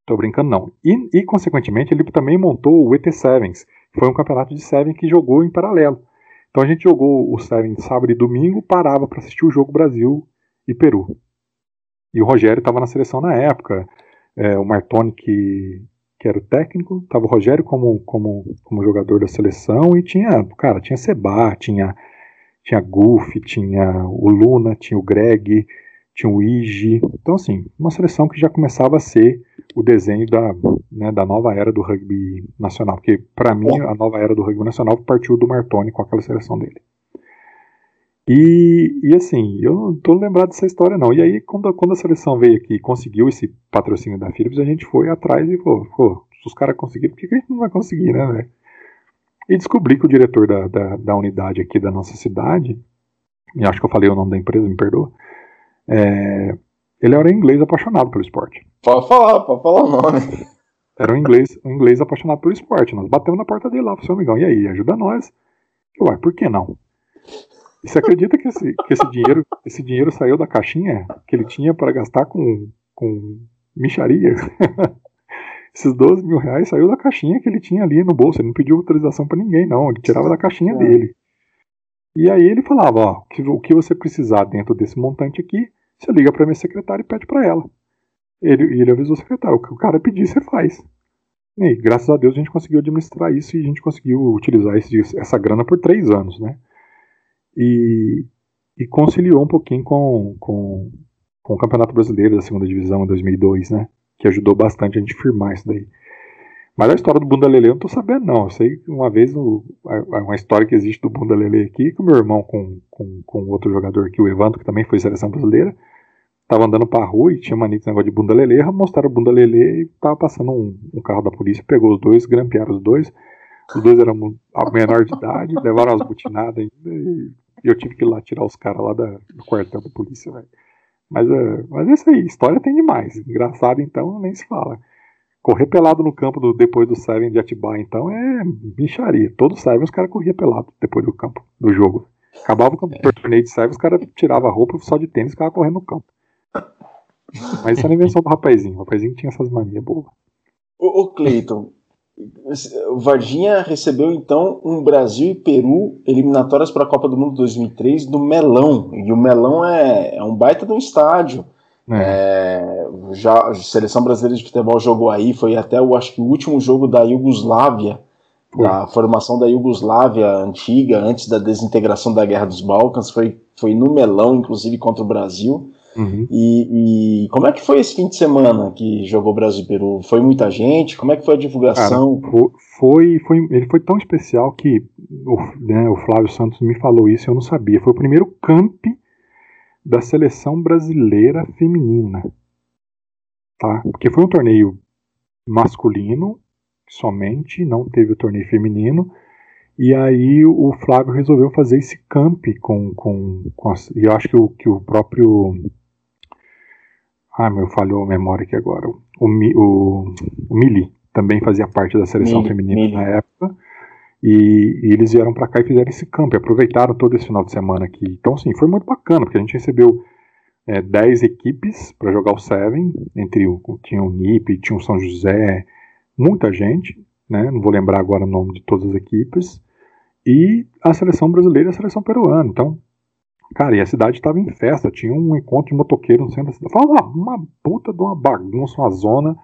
Tô brincando, não. E, e, consequentemente, ele também montou o ET Sevens. Foi um campeonato de Seven que jogou em paralelo. Então a gente jogou o Seven sábado e domingo, parava para assistir o jogo Brasil e Peru. E o Rogério estava na seleção na época. É, o Martoni, que, que era o técnico, estava o Rogério como, como, como jogador da seleção e tinha, cara, tinha Seba, tinha, tinha Guff, tinha o Luna, tinha o Greg, tinha o Igi. Então, assim, uma seleção que já começava a ser o desenho da, né, da nova era do rugby nacional. Porque, para mim, a nova era do rugby nacional partiu do Martoni com aquela seleção dele. E, e assim, eu não tô lembrado dessa história não. E aí, quando, quando a seleção veio aqui e conseguiu esse patrocínio da Philips, a gente foi atrás e falou, pô, se os caras conseguiram, por que a gente não vai conseguir, né, velho? E descobri que o diretor da, da, da, unidade aqui da nossa cidade, e acho que eu falei o nome da empresa, me perdoa, é, ele era inglês apaixonado pelo esporte. Pode falar, pode falar o nome. Era um inglês, um inglês apaixonado pelo esporte. Nós batemos na porta dele lá, seu amigão, e aí, ajuda nós. Uai, por que não? E você acredita que esse, que esse, dinheiro, esse dinheiro saiu da caixinha que ele tinha para gastar com, com micharia? Esses 12 mil reais saiu da caixinha que ele tinha ali no bolso. Ele não pediu autorização para ninguém, não. Ele tirava da caixinha é. dele. E aí ele falava: ó, que, o que você precisar dentro desse montante aqui, você liga para minha secretária e pede para ela. Ele, ele avisou o secretário: o que o cara pedir, você faz. E graças a Deus a gente conseguiu administrar isso e a gente conseguiu utilizar esse, essa grana por três anos, né? e, e conciliou um pouquinho com, com, com o Campeonato Brasileiro da Segunda Divisão em 2002, né? Que ajudou bastante a gente firmar isso daí. Mas a história do Bunda Lele eu não tô sabendo, não. Eu sei que uma vez, uma história que existe do Bunda Lele aqui, que o meu irmão com, com, com outro jogador aqui, o Evandro, que também foi seleção brasileira, tava andando pra rua e tinha mania esse negócio de Bunda Lele, mostraram o Bunda Lele e tava passando um, um, carro da polícia, pegou os dois, grampearam os dois. Os dois eram menor de idade, levaram as butinadas ainda e eu tive que ir lá tirar os caras lá da, do quartel da polícia, velho. Mas, uh, mas é isso aí, história tem demais. Engraçado, então, nem se fala. Correr pelado no campo do, depois do Seven de Atibaia, então, é bicharia. Todo Seven os caras corriam pelado depois do campo, do jogo. Acabava o é. torneio de Seven, os caras tiravam a roupa só de tênis e ficavam correndo no campo. Mas isso era a invenção do rapazinho. O rapazinho tinha essas manias boas. Ô, ô Cleiton, Varginha recebeu então um Brasil e Peru eliminatórias para a Copa do Mundo 2003 do Melão. E o Melão é, é um baita de um estádio. É. É, já a seleção brasileira de futebol jogou aí, foi até o acho que o último jogo da Iugoslávia, da formação da Iugoslávia antiga, antes da desintegração da Guerra dos Balcãs, foi, foi no Melão, inclusive contra o Brasil. Uhum. E, e, como é que foi esse fim de semana que jogou Brasil e Peru? Foi muita gente? Como é que foi a divulgação? Cara, foi, foi, ele foi tão especial que o, né, o Flávio Santos me falou isso e eu não sabia. Foi o primeiro camp da seleção brasileira feminina. Tá? Porque foi um torneio masculino somente, não teve o torneio feminino. E aí o Flávio resolveu fazer esse camp com, com, com as, e eu acho que o, que o próprio ah, meu, falhou a memória aqui agora. O, o, o Mili também fazia parte da seleção Mili, feminina Mili. na época. E, e eles vieram para cá e fizeram esse campo, e aproveitaram todo esse final de semana aqui. Então, assim, foi muito bacana, porque a gente recebeu é, 10 equipes para jogar o Seven, entre o, tinha o NIP, tinha o São José, muita gente, né? Não vou lembrar agora o nome de todas as equipes. E a seleção brasileira e a seleção peruana. Então, cara, e a cidade estava em festa, tinha um encontro de motoqueiro no centro da cidade. Foi uma, uma puta de uma bagunça, uma zona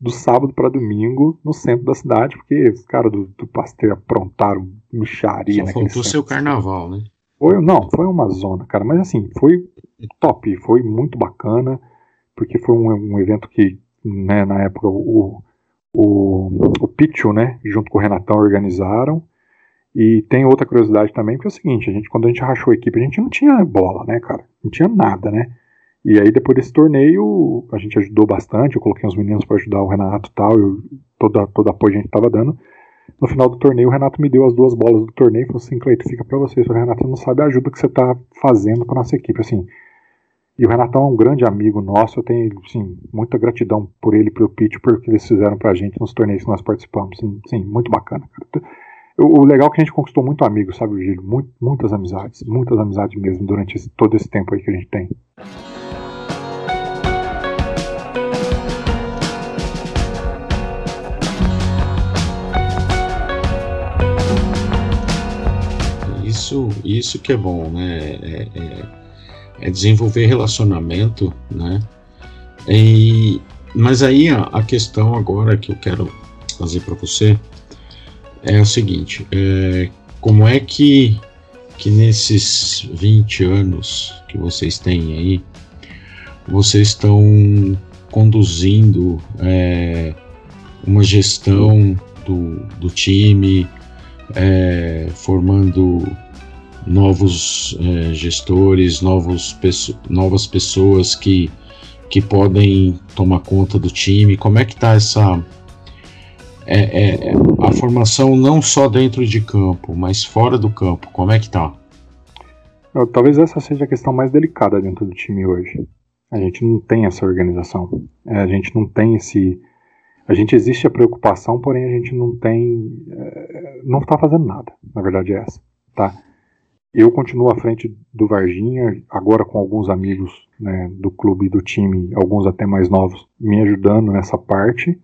do sábado para domingo no centro da cidade, porque os caras do, do Pasteur aprontaram micharia. Só faltou ser o carnaval, né? Foi, não, foi uma zona, cara, mas assim, foi top, foi muito bacana, porque foi um, um evento que, né, na época, o, o, o Pitchu, né, junto com o Renatão, organizaram, e tem outra curiosidade também, que é o seguinte, a gente, quando a gente rachou a equipe, a gente não tinha bola, né, cara, não tinha nada, né, e aí depois desse torneio, a gente ajudou bastante, eu coloquei uns meninos para ajudar o Renato e tal, eu, toda, todo apoio a gente tava dando, no final do torneio, o Renato me deu as duas bolas do torneio e falou assim: Cleito, fica para você. O Renato não sabe a ajuda que você tá fazendo para nossa equipe. Assim, e o Renatão é um grande amigo nosso, eu tenho sim, muita gratidão por ele pelo Pitch, por que eles fizeram pra gente nos torneios que nós participamos. Sim, sim muito bacana, cara. O, legal é que a gente conquistou muito amigo, sabe, Virgílio? Muito, muitas amizades, muitas amizades mesmo durante esse, todo esse tempo aí que a gente tem. Isso, isso que é bom, né? É, é é desenvolver relacionamento, né? E, mas aí a, a questão agora que eu quero fazer para você é o seguinte: é, como é que, que nesses 20 anos que vocês têm aí, vocês estão conduzindo é, uma gestão do, do time, é, formando novos é, gestores, novos, novas pessoas que, que podem tomar conta do time? Como é que está essa é, é, a formação não só dentro de campo, mas fora do campo? Como é que está? Talvez essa seja a questão mais delicada dentro do time hoje. A gente não tem essa organização, é, a gente não tem esse a gente existe a preocupação, porém a gente não tem, é, não está fazendo nada. Na verdade é essa, tá? Eu continuo à frente do Varginha, agora com alguns amigos né, do clube do time, alguns até mais novos, me ajudando nessa parte.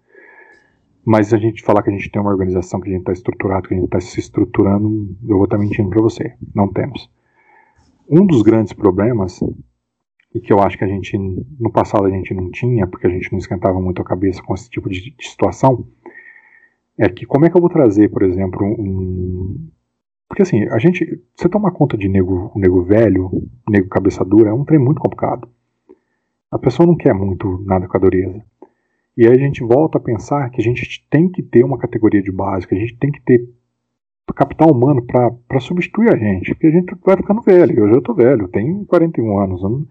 Mas a gente falar que a gente tem uma organização, que a gente está estruturado, que a gente está se estruturando, eu vou estar tá mentindo para você. Não temos. Um dos grandes problemas, e que eu acho que a gente, no passado a gente não tinha, porque a gente não esquentava muito a cabeça com esse tipo de, de situação, é que como é que eu vou trazer, por exemplo, um, porque assim, a gente. Você tomar conta de nego, nego velho, nego cabeça dura, é um trem muito complicado. A pessoa não quer muito nada com a dureza. E aí a gente volta a pensar que a gente tem que ter uma categoria de básica, a gente tem que ter capital humano para substituir a gente, porque a gente vai ficando velho. Eu já tô velho, tenho 41 anos, eu não,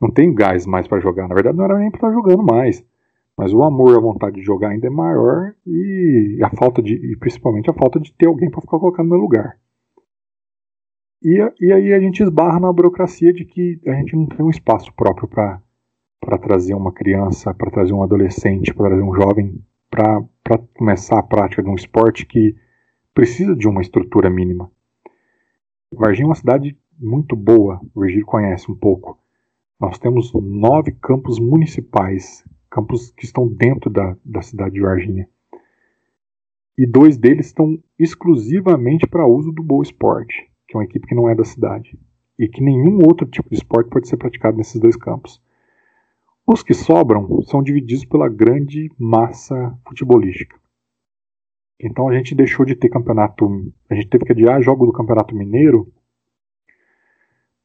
não tenho gás mais para jogar. Na verdade, não era nem para estar jogando mais. Mas o amor, a vontade de jogar ainda é maior e a falta de, e principalmente a falta de ter alguém para ficar colocando no meu lugar. E, e aí a gente esbarra na burocracia de que a gente não tem um espaço próprio para para trazer uma criança, para trazer um adolescente, para trazer um jovem, para começar a prática de um esporte que precisa de uma estrutura mínima. Varginha é uma cidade muito boa, o Virgílio conhece um pouco. Nós temos nove campos municipais campos que estão dentro da, da cidade de Varginha. E dois deles estão exclusivamente para uso do Boa Esporte, que é uma equipe que não é da cidade. E que nenhum outro tipo de esporte pode ser praticado nesses dois campos. Os que sobram são divididos pela grande massa futebolística. Então a gente deixou de ter campeonato. A gente teve que adiar jogo do Campeonato Mineiro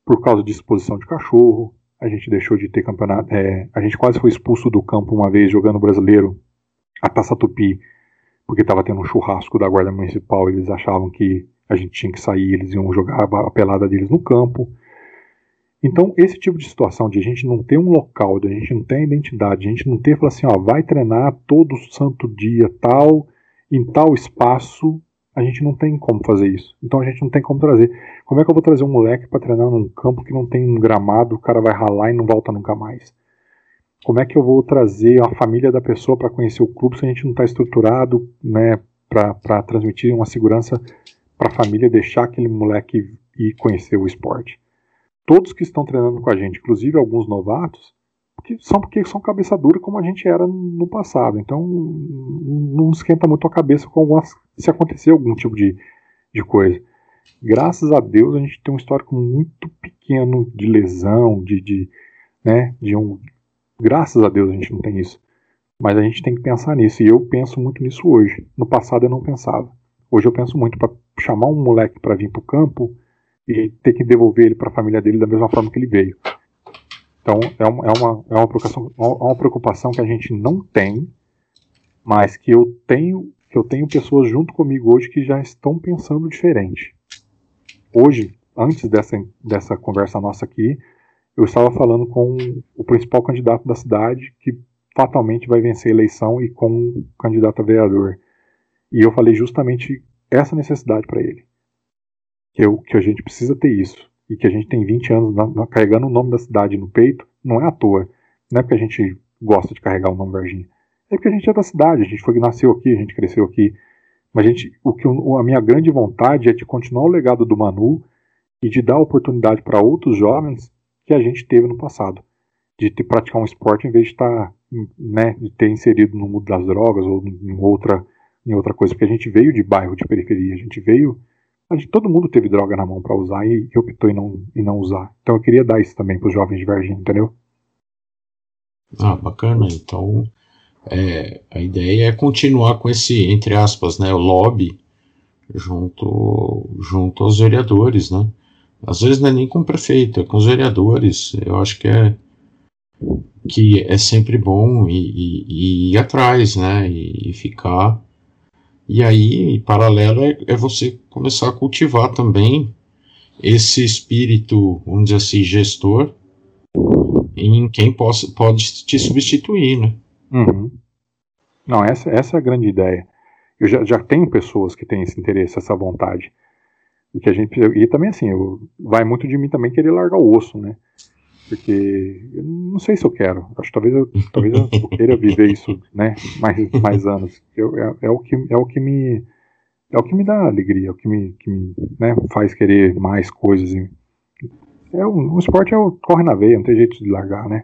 por causa de exposição de cachorro, a gente deixou de ter campeonato. É, a gente quase foi expulso do campo uma vez jogando brasileiro, a Taça Tupi, porque estava tendo um churrasco da Guarda Municipal. Eles achavam que a gente tinha que sair, eles iam jogar a pelada deles no campo. Então, esse tipo de situação de a gente não ter um local, de a gente não ter identidade, a gente não ter, falar assim, ó, vai treinar todo santo dia, tal, em tal espaço, a gente não tem como fazer isso. Então a gente não tem como trazer. Como é que eu vou trazer um moleque para treinar num campo que não tem um gramado, o cara vai ralar e não volta nunca mais? Como é que eu vou trazer a família da pessoa para conhecer o clube se a gente não está estruturado né, para transmitir uma segurança para a família, deixar aquele moleque ir conhecer o esporte? Todos que estão treinando com a gente, inclusive alguns novatos, que são porque são cabeça dura como a gente era no passado. Então não esquenta muito a cabeça com algumas, se acontecer algum tipo de, de coisa. Graças a Deus a gente tem um histórico muito pequeno de lesão, de, de, né, de um. Graças a Deus a gente não tem isso. Mas a gente tem que pensar nisso. E eu penso muito nisso hoje. No passado eu não pensava. Hoje eu penso muito para chamar um moleque para vir para o campo e ter que devolver ele para a família dele da mesma forma que ele veio. Então é uma, é uma, é uma, preocupação, é uma preocupação que a gente não tem, mas que eu tenho que eu tenho pessoas junto comigo hoje que já estão pensando diferente. Hoje, antes dessa, dessa conversa nossa aqui, eu estava falando com o principal candidato da cidade que fatalmente vai vencer a eleição e com o candidato a vereador. E eu falei justamente essa necessidade para ele. Que, eu, que a gente precisa ter isso e que a gente tem 20 anos na, na, carregando o nome da cidade no peito, não é à toa. Não é porque a gente gosta de carregar o nome Varginha. É porque a gente é da cidade, a gente foi nasceu aqui, a gente cresceu aqui. Mas a, gente, o que, a minha grande vontade é de continuar o legado do Manu e de dar oportunidade para outros jovens que a gente teve no passado. De ter, praticar um esporte em vez de estar, tá, né, de ter inserido no mundo das drogas ou em outra, em outra coisa. Porque a gente veio de bairro, de periferia, a gente veio todo mundo teve droga na mão para usar e, e, optou em não, em não usar. Então eu queria dar isso também para os jovens de Varginha, entendeu? Ah, bacana. Então é, a ideia é continuar com esse, entre aspas, né, lobby junto, junto aos vereadores, né? Às vezes não é nem com o prefeito, é com os vereadores. Eu acho que é que é sempre bom e, e, e ir atrás, né? E, e ficar e aí, em paralelo, é, é você começar a cultivar também esse espírito, vamos dizer assim, gestor, em quem possa, pode te substituir, né? Uhum. Não, essa, essa é a grande ideia. Eu já, já tenho pessoas que têm esse interesse, essa vontade. O que a gente e também assim, eu, vai muito de mim também querer largar o osso, né? Porque eu não sei se eu quero. Acho que talvez eu, talvez eu queira viver isso, né, mais, mais anos. Eu, é, é, o que é o que me é o que me dá alegria, é o que me, que me né, faz querer mais coisas. É um, o esporte é o corre na veia, não tem jeito de largar, né?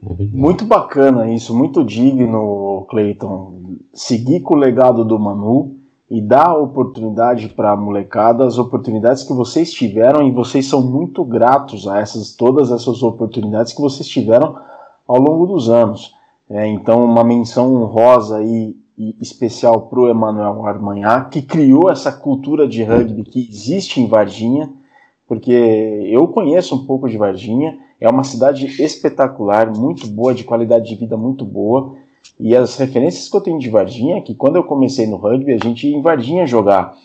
Muito bacana isso, muito digno, Cleiton. Seguir com o legado do Manu e dar oportunidade para a molecada, as oportunidades que vocês tiveram e vocês são muito gratos a essas todas essas oportunidades que vocês tiveram ao longo dos anos. É, então, uma menção honrosa e, e especial para o Emanuel Armanhac, que criou essa cultura de rugby que existe em Varginha, porque eu conheço um pouco de Varginha, é uma cidade espetacular, muito boa, de qualidade de vida muito boa, e as referências que eu tenho de Varginha é que quando eu comecei no rugby, a gente ia em Varginha jogar.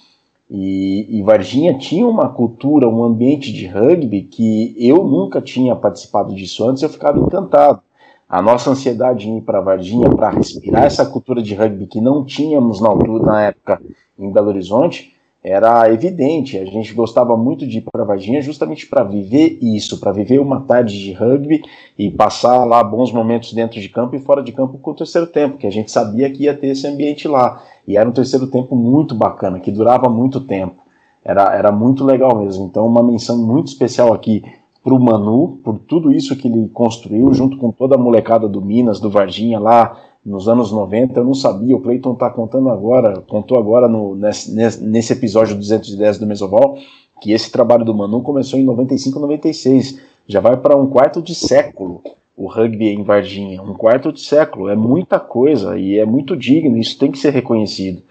E, e, Varginha tinha uma cultura, um ambiente de rugby que eu nunca tinha participado disso antes, eu ficava encantado. A nossa ansiedade em ir para Varginha para respirar essa cultura de rugby que não tínhamos na altura, na época em Belo Horizonte, era evidente. A gente gostava muito de ir para Varginha justamente para viver isso, para viver uma tarde de rugby e passar lá bons momentos dentro de campo e fora de campo com o terceiro tempo, que a gente sabia que ia ter esse ambiente lá. E era um terceiro tempo muito bacana, que durava muito tempo. Era, era muito legal mesmo. Então, uma menção muito especial aqui para o Manu, por tudo isso que ele construiu, junto com toda a molecada do Minas, do Varginha lá, nos anos 90, eu não sabia, o Clayton está contando agora, contou agora no, nesse, nesse episódio 210 do Mesoval, que esse trabalho do Manu começou em 95, 96, já vai para um quarto de século o rugby em Varginha, um quarto de século, é muita coisa e é muito digno, isso tem que ser reconhecido.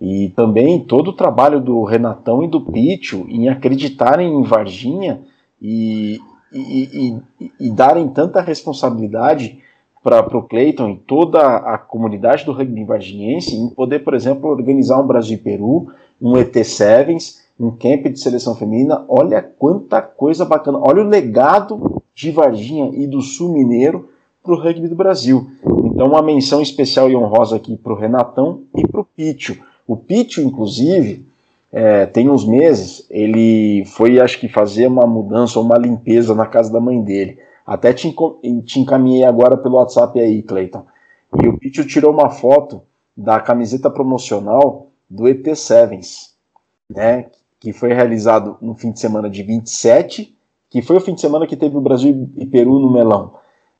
E também todo o trabalho do Renatão e do Pítio em acreditarem em Varginha e, e, e, e darem tanta responsabilidade para o Cleiton e toda a comunidade do rugby varginhense em poder, por exemplo, organizar um Brasil e Peru, um ET Sevens, um camp de seleção feminina. Olha quanta coisa bacana. Olha o legado de Varginha e do Sul Mineiro para o rugby do Brasil. Então, uma menção especial e honrosa aqui para o Renatão e para o Pítio. O Pítio, inclusive, é, tem uns meses, ele foi, acho que, fazer uma mudança ou uma limpeza na casa da mãe dele. Até te, te encaminhei agora pelo WhatsApp aí, Cleiton. E o Pitio tirou uma foto da camiseta promocional do ET Sevens, né? que foi realizado no fim de semana de 27, que foi o fim de semana que teve o Brasil e Peru no Melão.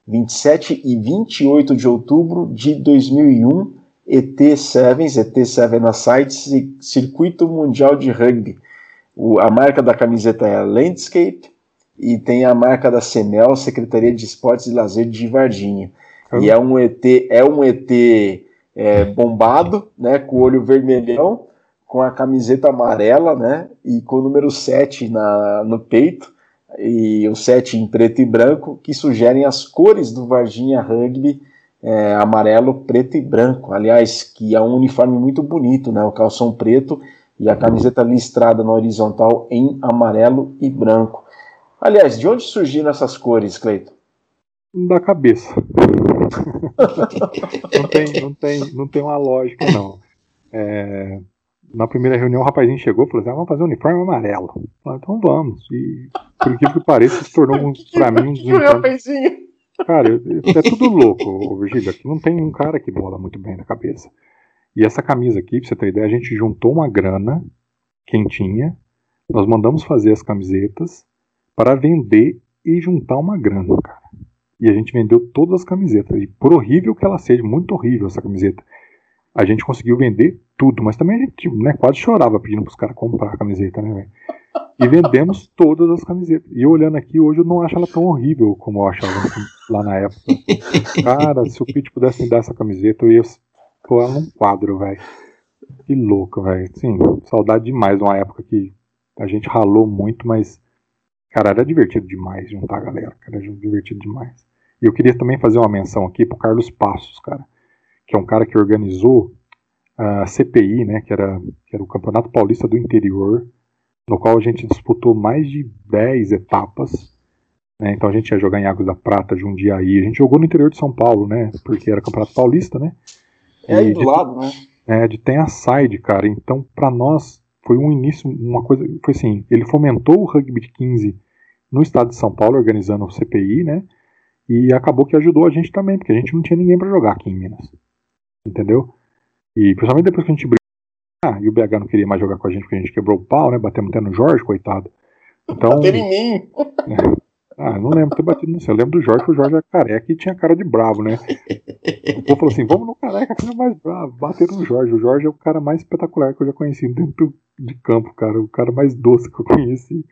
27 e 28 de outubro de 2001, ET Sevens, ET Seven Sites, Circuito Mundial de Rugby. O, a marca da camiseta é Landscape e tem a marca da CEMEL, Secretaria de Esportes e Lazer de Varginha. Uhum. E é um ET, é um ET é, bombado, né, com o olho vermelhão, com a camiseta amarela, né, e com o número 7 na, no peito, e o 7 em preto e branco, que sugerem as cores do Varginha Rugby, é, amarelo, preto e branco. Aliás, que é um uniforme muito bonito, né, o calção preto e a camiseta listrada na horizontal em amarelo e branco. Aliás, de onde surgiram essas cores, Cleito? Da cabeça. não, tem, não, tem, não tem uma lógica, não. É, na primeira reunião, o rapazinho chegou e falou assim: ah, vamos fazer um uniforme amarelo. Falei, então vamos. E por incrível que pareça, se tornou um, pra mim um dos uniformes. Cara, é tudo louco, Virgílio. Aqui não tem um cara que bola muito bem na cabeça. E essa camisa aqui, pra você ter ideia, a gente juntou uma grana quentinha. Nós mandamos fazer as camisetas para vender e juntar uma grana, cara. E a gente vendeu todas as camisetas. E por horrível que ela seja, muito horrível essa camiseta, a gente conseguiu vender tudo. Mas também a gente né, quase chorava pedindo para os caras comprar a camiseta, né, velho? E vendemos todas as camisetas. E olhando aqui, hoje eu não acho ela tão horrível como eu achava lá na época. Cara, se o Pete pudesse me dar essa camiseta, eu ia pôr ela num quadro, velho. Que louco, velho. Sim, saudade demais de uma época que a gente ralou muito, mas, cara, era divertido demais juntar a galera, cara, era divertido demais. E eu queria também fazer uma menção aqui pro Carlos Passos, cara, que é um cara que organizou a CPI, né, que era, que era o Campeonato Paulista do Interior, no qual a gente disputou mais de 10 etapas. Né, então a gente ia jogar em Águas da Prata, Jundiaí. A gente jogou no interior de São Paulo, né? Porque era Campeonato Paulista, né? É aí do de, lado, né? É, de Side, cara. Então, para nós, foi um início, uma coisa. Foi assim: ele fomentou o rugby de 15 no estado de São Paulo, organizando o CPI, né? E acabou que ajudou a gente também, porque a gente não tinha ninguém para jogar aqui em Minas. Entendeu? E principalmente depois que a gente brigou, ah, e o BH não queria mais jogar com a gente porque a gente quebrou o pau, né? Batemos até no Jorge, coitado. Então. Bateram em mim! Ah, não lembro ter batido no céu. Eu lembro do Jorge, que o Jorge era careca e tinha cara de bravo, né? O povo falou assim: vamos no careca, que é mais bravo. Bateram no Jorge. O Jorge é o cara mais espetacular que eu já conheci dentro de campo, cara. O cara mais doce que eu conheci.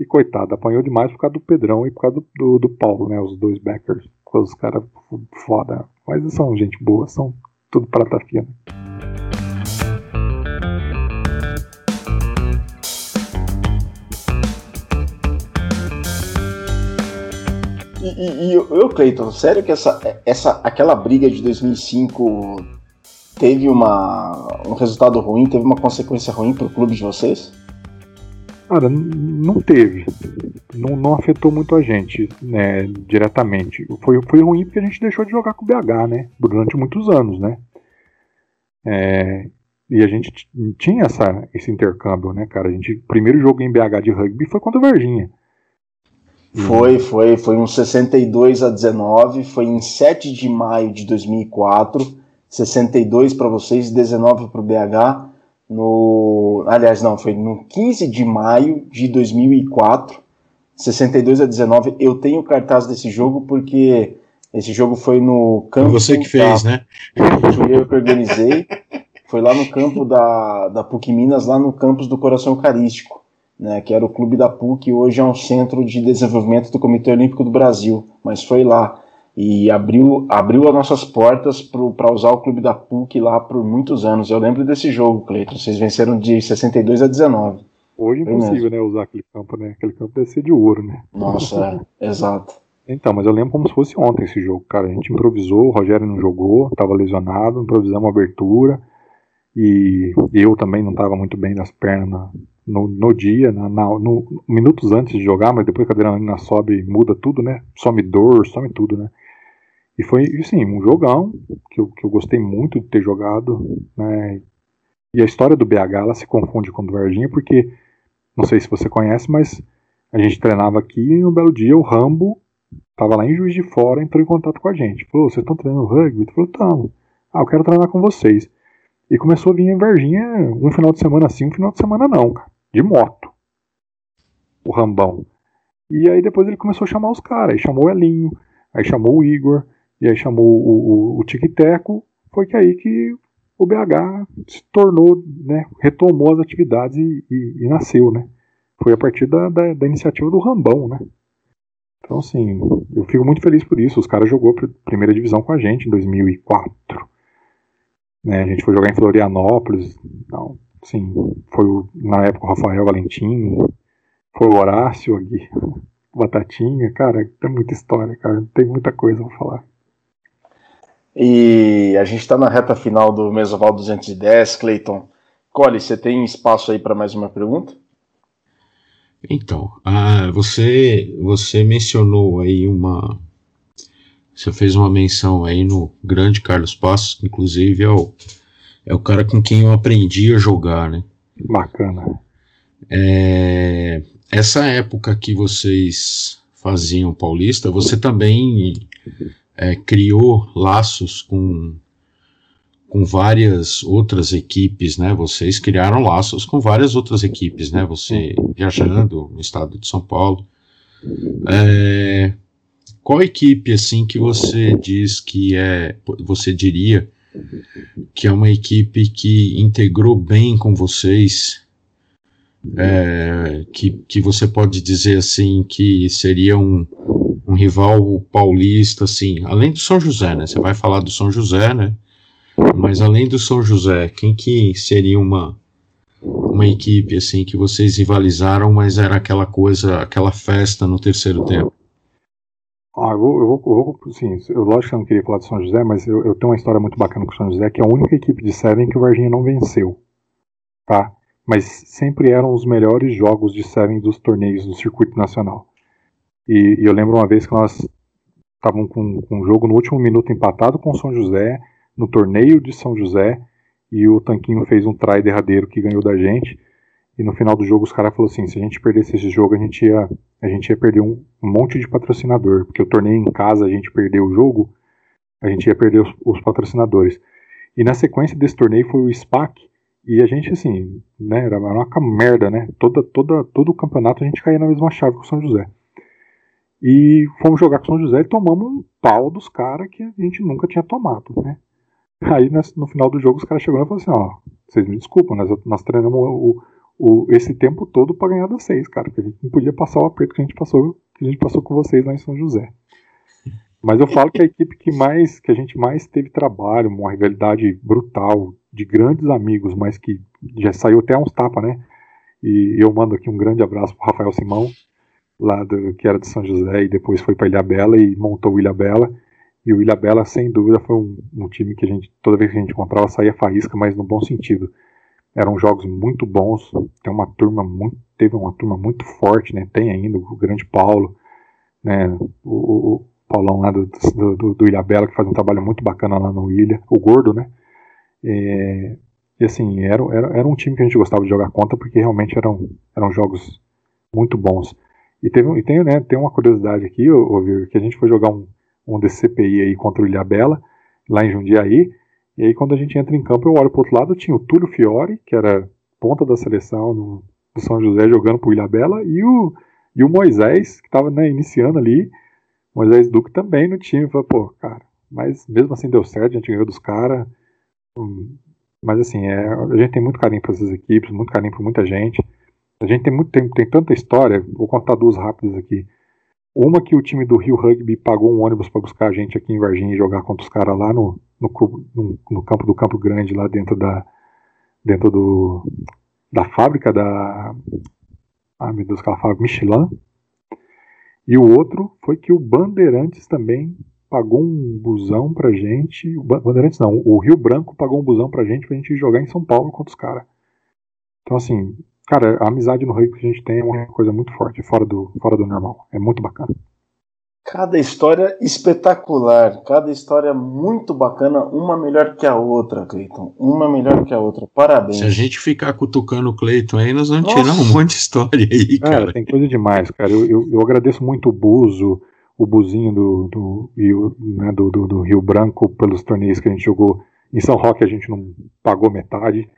E coitado, apanhou demais por causa do Pedrão e por causa do, do, do Paulo, né? Os dois backers. Os caras foda. Mas são gente boa, são tudo prata fina. E, e, e eu, Cleiton, sério que essa, essa, aquela briga de 2005 teve uma, um resultado ruim, teve uma consequência ruim para o clube de vocês? Cara, não teve. Não, não afetou muito a gente, né, diretamente. Foi, foi ruim porque a gente deixou de jogar com o BH, né? Durante muitos anos, né? É, e a gente tinha essa, esse intercâmbio, né, cara? A gente, o primeiro jogo em BH de rugby foi contra o Varginha. Foi, foi, foi um 62 a 19, foi em 7 de maio de 2004, 62 para vocês, 19 para o BH. No, aliás, não, foi no 15 de maio de 2004, 62 a 19. Eu tenho cartaz desse jogo porque esse jogo foi no campo. Você que fez, da, né? Foi eu que organizei. Foi lá no campo da, da PUC Minas, lá no campus do Coração Eucarístico né, que era o clube da PUC, hoje é um centro de desenvolvimento do Comitê Olímpico do Brasil, mas foi lá e abriu, abriu as nossas portas para usar o clube da PUC lá por muitos anos. Eu lembro desse jogo, Cleiton, vocês venceram de 62 a 19. Hoje é impossível, né, usar aquele campo, né? Aquele campo deve ser de ouro, né? Nossa, é, exato. Então, mas eu lembro como se fosse ontem esse jogo, cara. A gente improvisou, o Rogério não jogou, estava lesionado, improvisamos a abertura. E eu também não estava muito bem das pernas no, no dia, na, na, no, minutos antes de jogar, mas depois que a adrenalina sobe, muda tudo, né? Some dor, some tudo, né? E foi, sim, um jogão que eu, que eu gostei muito de ter jogado, né? E a história do BH, ela se confunde com o do Varginha, porque, não sei se você conhece, mas a gente treinava aqui e um belo dia o Rambo tava lá em Juiz de Fora, entrou em contato com a gente. Falou, vocês estão treinando rugby? Falou, estamos. Ah, eu quero treinar com vocês. E começou a vir em Varginha um final de semana assim, um final de semana não, cara. De moto. O Rambão. E aí depois ele começou a chamar os caras. Aí chamou o Elinho, aí chamou o Igor, e aí chamou o, o, o Tic-Teco. Foi que aí que o BH se tornou, né, retomou as atividades e, e, e nasceu, né? Foi a partir da, da, da, iniciativa do Rambão, né? Então, assim, eu fico muito feliz por isso. Os caras jogou a primeira divisão com a gente em 2004. Né, a gente foi jogar em Florianópolis. Então, assim, foi o, na época o Rafael Valentim, foi o Horácio aqui, Batatinha. Cara, tem muita história, cara. Tem muita coisa pra falar. E a gente está na reta final do Mesoval 210, Cleiton. Cole, você tem espaço aí para mais uma pergunta? Então, ah, você você mencionou aí uma você fez uma menção aí no grande Carlos Passos, inclusive é o, é o cara com quem eu aprendi a jogar, né? Bacana. É, essa época que vocês faziam Paulista, você também é, criou laços com, com várias outras equipes, né? Vocês criaram laços com várias outras equipes, né? Você viajando no estado de São Paulo. É, qual equipe assim que você diz que é, você diria que é uma equipe que integrou bem com vocês? É, que, que você pode dizer assim que seria um, um rival paulista, assim, além do São José, né? Você vai falar do São José, né? Mas além do São José, quem que seria uma uma equipe assim que vocês rivalizaram, mas era aquela coisa, aquela festa no terceiro tempo? Ah, eu vou, eu vou, eu vou sim, eu, lógico que eu não queria falar do São José, mas eu, eu tenho uma história muito bacana com o São José, que é a única equipe de Seven que o Varginha não venceu, tá? Mas sempre eram os melhores jogos de Seven dos torneios do circuito nacional. E, e eu lembro uma vez que nós estávamos com, com um jogo no último minuto empatado com o São José, no torneio de São José, e o Tanquinho fez um try derradeiro que ganhou da gente. E no final do jogo os caras falaram assim, se a gente perdesse esse jogo, a gente ia, a gente ia perder um, um, monte de patrocinador, porque o torneio em casa a gente perdeu o jogo, a gente ia perder os, os patrocinadores. E na sequência desse torneio foi o SPAC, e a gente assim, né, era uma merda, né? Toda, toda, todo o campeonato a gente caía na mesma chave que o São José. E fomos jogar com São José e tomamos um pau dos caras que a gente nunca tinha tomado, né? Aí no final do jogo os caras chegaram e falaram assim, ó, vocês me desculpam, nós, nós treinamos o, o, esse tempo todo para ganhar da vocês, cara, porque a gente não podia passar o aperto que a gente passou, que a gente passou com vocês lá em São José. Mas eu falo que a equipe que mais, que a gente mais teve trabalho, uma rivalidade brutal, de grandes amigos, mas que já saiu até uns tapas, né? E eu mando aqui um grande abraço pro Rafael Simão, lá do, que era de São José e depois foi para Ilha Bela e montou o Ilha Bela. E o Ilha Bela, sem dúvida, foi um, um, time que a gente, toda vez que a gente encontrava, saía faísca, mas no bom sentido. Eram jogos muito bons, tem uma turma muito, teve uma turma muito forte, né? Tem ainda o grande Paulo, né? O, o Paulão lá do, do, do Ilha Bela, que faz um trabalho muito bacana lá no Ilha, o Gordo, né? É, e assim, era, era, era um time que a gente gostava de jogar contra, porque realmente eram, eram jogos muito bons. E, teve, e tem, né, tem uma curiosidade aqui, ouvir que a gente foi jogar um, um DCPI aí contra o Ilhabela, lá em Jundiaí, e aí quando a gente entra em campo, eu olho pro outro lado, tinha o Túlio Fiore, que era ponta da seleção no, do São José jogando pro Ilhabela, e o, e o Moisés, que estava né, iniciando ali, Moisés Duque também no time. Falei, pô, cara, mas mesmo assim deu certo, a gente ganhou dos caras. Hum, mas assim, é, a gente tem muito carinho para essas equipes, muito carinho por muita gente. A gente tem, muito, tem, tem tanta história, vou contar duas rápidas aqui. Uma que o time do Rio Rugby pagou um ônibus para buscar a gente aqui em Varginha e jogar contra os caras lá no, no, no, no, campo do Campo Grande, lá dentro da dentro do da fábrica da ah meu Deus, aquela fábrica Michelin. E o outro foi que o Bandeirantes também pagou um busão pra gente. O Bandeirantes não, o Rio Branco pagou um busão pra gente pra gente jogar em São Paulo contra os caras. Então assim, Cara, a amizade no rugby que a gente tem é uma coisa muito forte, fora do, fora do normal. É muito bacana. Cada história espetacular, cada história muito bacana, uma melhor que a outra, Cleiton. Uma melhor que a outra. Parabéns. Se a gente ficar cutucando o Cleiton aí, nós vamos Nossa. tirar um monte de história aí, cara. É, tem coisa demais, cara. Eu, eu, eu agradeço muito o Buzo, o Buzinho do, do, né, do, do, do Rio Branco, pelos torneios que a gente jogou. Em São Roque a gente não pagou metade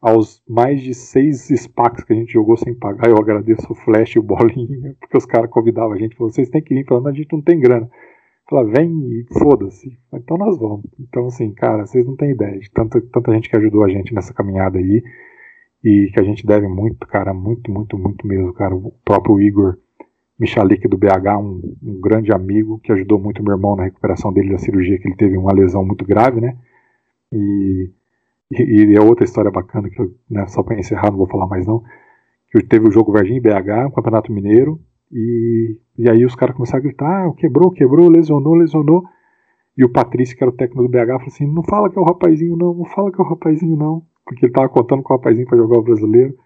aos mais de seis SPACs que a gente jogou sem pagar, eu agradeço o Flash e o Bolinha, porque os caras convidavam a gente, falaram, vocês têm que vir, falando, a gente não tem grana. Fala, vem e foda-se. Então nós vamos. Então, assim, cara, vocês não têm ideia de tanta, tanta gente que ajudou a gente nessa caminhada aí. E que a gente deve muito, cara, muito, muito, muito mesmo, cara. O próprio Igor Michalik do BH, um, um grande amigo que ajudou muito meu irmão na recuperação dele da cirurgia, que ele teve uma lesão muito grave, né? E, e, e é outra história bacana, que eu, né, só para encerrar, não vou falar mais não, que teve o jogo Varginha BH, o Campeonato Mineiro, e, e aí os caras começaram a gritar: ah, quebrou, quebrou, lesionou, lesionou. E o Patrício, que era o técnico do BH, falou assim: não fala que é o rapazinho, não, não fala que é o rapazinho, não. Porque ele tava contando com o rapazinho para jogar o brasileiro.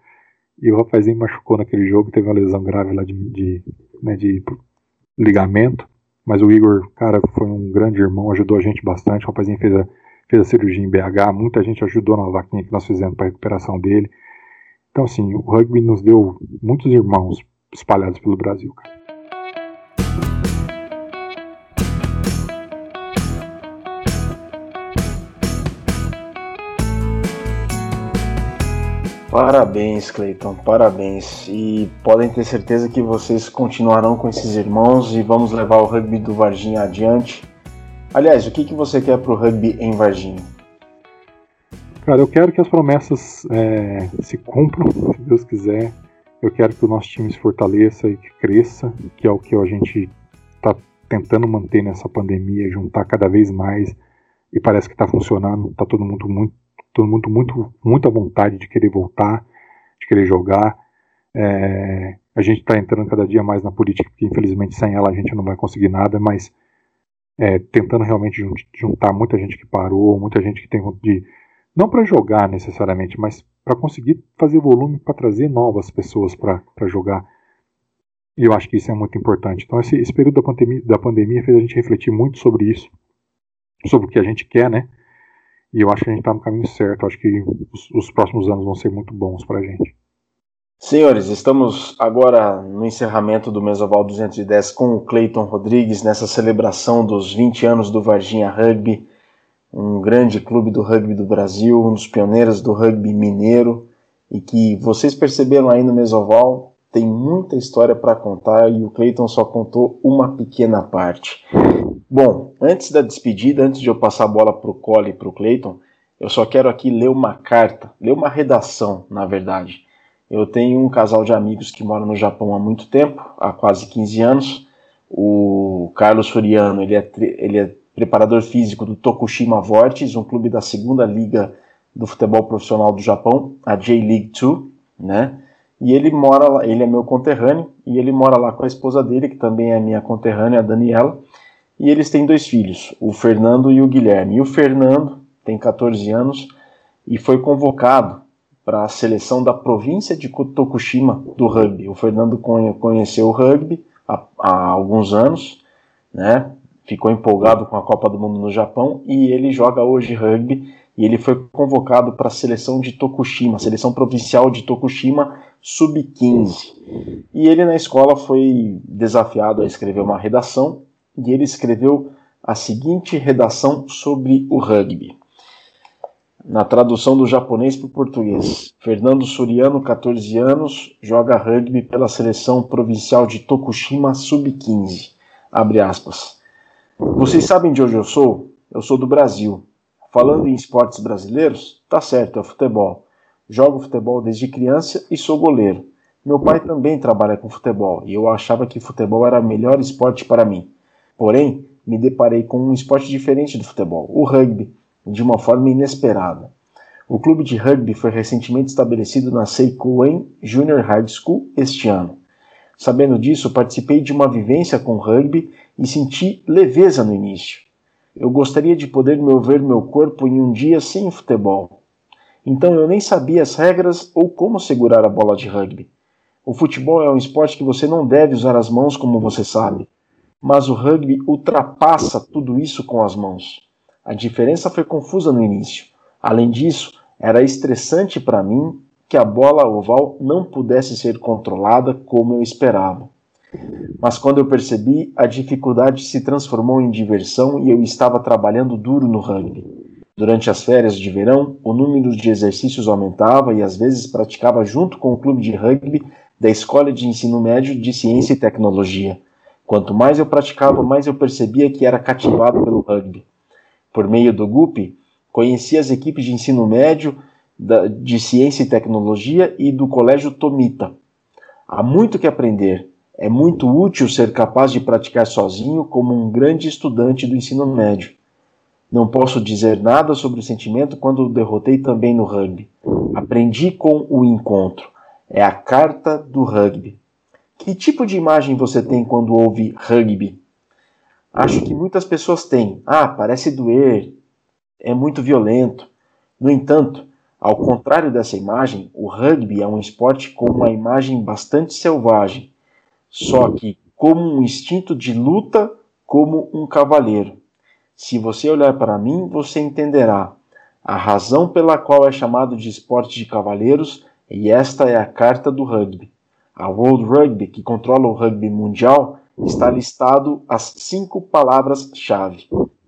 E o rapazinho machucou naquele jogo, teve uma lesão grave lá de, de, né, de ligamento. Mas o Igor, cara, foi um grande irmão, ajudou a gente bastante. O rapazinho fez a, fez a cirurgia em BH, muita gente ajudou na vaquinha que nós fizemos para a recuperação dele. Então, assim, o rugby nos deu muitos irmãos espalhados pelo Brasil. Parabéns, Cleiton, parabéns. E podem ter certeza que vocês continuarão com esses irmãos e vamos levar o rugby do Varginha adiante. Aliás, o que, que você quer para o rugby em Varginha? Cara, eu quero que as promessas é, se cumpram, se Deus quiser. Eu quero que o nosso time se fortaleça e que cresça, que é o que a gente está tentando manter nessa pandemia, juntar cada vez mais e parece que está funcionando. Está todo mundo muito, todo mundo muito, muito à vontade de querer voltar, de querer jogar. É, a gente está entrando cada dia mais na política, porque infelizmente sem ela a gente não vai conseguir nada, mas é, tentando realmente juntar muita gente que parou, muita gente que tem de não para jogar necessariamente, mas para conseguir fazer volume para trazer novas pessoas para jogar. E eu acho que isso é muito importante. Então, esse, esse período da pandemia, da pandemia fez a gente refletir muito sobre isso, sobre o que a gente quer, né? E eu acho que a gente está no caminho certo. Eu acho que os, os próximos anos vão ser muito bons para a gente. Senhores, estamos agora no encerramento do Mesoval 210 com o Cleiton Rodrigues nessa celebração dos 20 anos do Varginha Rugby um grande clube do rugby do Brasil, um dos pioneiros do rugby mineiro, e que vocês perceberam aí no Mesoval, tem muita história para contar e o Cleiton só contou uma pequena parte. Bom, antes da despedida, antes de eu passar a bola para o Cole e para o Cleiton, eu só quero aqui ler uma carta, ler uma redação, na verdade. Eu tenho um casal de amigos que mora no Japão há muito tempo, há quase 15 anos. O Carlos Furiano, ele é, ele é preparador físico do Tokushima Vortis, um clube da segunda liga do futebol profissional do Japão, a J-League 2, né? E ele mora lá, ele é meu conterrâneo, e ele mora lá com a esposa dele, que também é minha conterrânea, a Daniela, e eles têm dois filhos, o Fernando e o Guilherme. E o Fernando tem 14 anos e foi convocado para a seleção da província de Tokushima do rugby. O Fernando conheceu o rugby há, há alguns anos, né? ficou empolgado com a Copa do Mundo no Japão e ele joga hoje rugby e ele foi convocado para a seleção de Tokushima, seleção provincial de Tokushima sub-15. E ele na escola foi desafiado a escrever uma redação e ele escreveu a seguinte redação sobre o rugby. Na tradução do japonês para o português, Fernando Suriano, 14 anos, joga rugby pela seleção provincial de Tokushima sub-15. Abre aspas. Vocês sabem de onde eu sou? Eu sou do Brasil. Falando em esportes brasileiros, tá certo, é futebol. Jogo futebol desde criança e sou goleiro. Meu pai também trabalha com futebol e eu achava que futebol era o melhor esporte para mim. Porém, me deparei com um esporte diferente do futebol, o rugby, de uma forma inesperada. O clube de rugby foi recentemente estabelecido na Seikoen Junior High School este ano. Sabendo disso, participei de uma vivência com rugby e senti leveza no início. Eu gostaria de poder mover meu corpo em um dia sem futebol. Então eu nem sabia as regras ou como segurar a bola de rugby. O futebol é um esporte que você não deve usar as mãos, como você sabe. Mas o rugby ultrapassa tudo isso com as mãos. A diferença foi confusa no início. Além disso, era estressante para mim que a bola oval não pudesse ser controlada como eu esperava. Mas quando eu percebi, a dificuldade se transformou em diversão e eu estava trabalhando duro no rugby. Durante as férias de verão, o número de exercícios aumentava e às vezes praticava junto com o clube de rugby da Escola de Ensino Médio de Ciência e Tecnologia. Quanto mais eu praticava, mais eu percebia que era cativado pelo rugby. Por meio do GUP, conheci as equipes de ensino médio de Ciência e Tecnologia e do Colégio Tomita. Há muito que aprender. É muito útil ser capaz de praticar sozinho como um grande estudante do ensino médio. Não posso dizer nada sobre o sentimento quando derrotei também no rugby. Aprendi com o encontro. É a carta do rugby. Que tipo de imagem você tem quando ouve rugby? Acho que muitas pessoas têm. Ah, parece doer, é muito violento. No entanto, ao contrário dessa imagem, o rugby é um esporte com uma imagem bastante selvagem, só que como um instinto de luta, como um cavaleiro. Se você olhar para mim, você entenderá a razão pela qual é chamado de esporte de cavaleiros, e esta é a carta do rugby. A World Rugby, que controla o rugby mundial, está listado as cinco palavras-chave.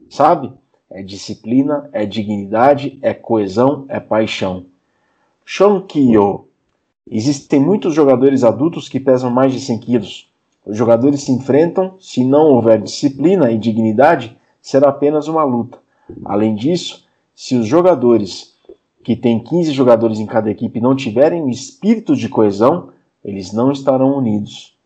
Sabe? É disciplina, é dignidade, é coesão, é paixão. Shonkyo. Existem muitos jogadores adultos que pesam mais de 100 quilos. Os jogadores se enfrentam, se não houver disciplina e dignidade, será apenas uma luta. Além disso, se os jogadores que têm 15 jogadores em cada equipe não tiverem espírito de coesão, eles não estarão unidos.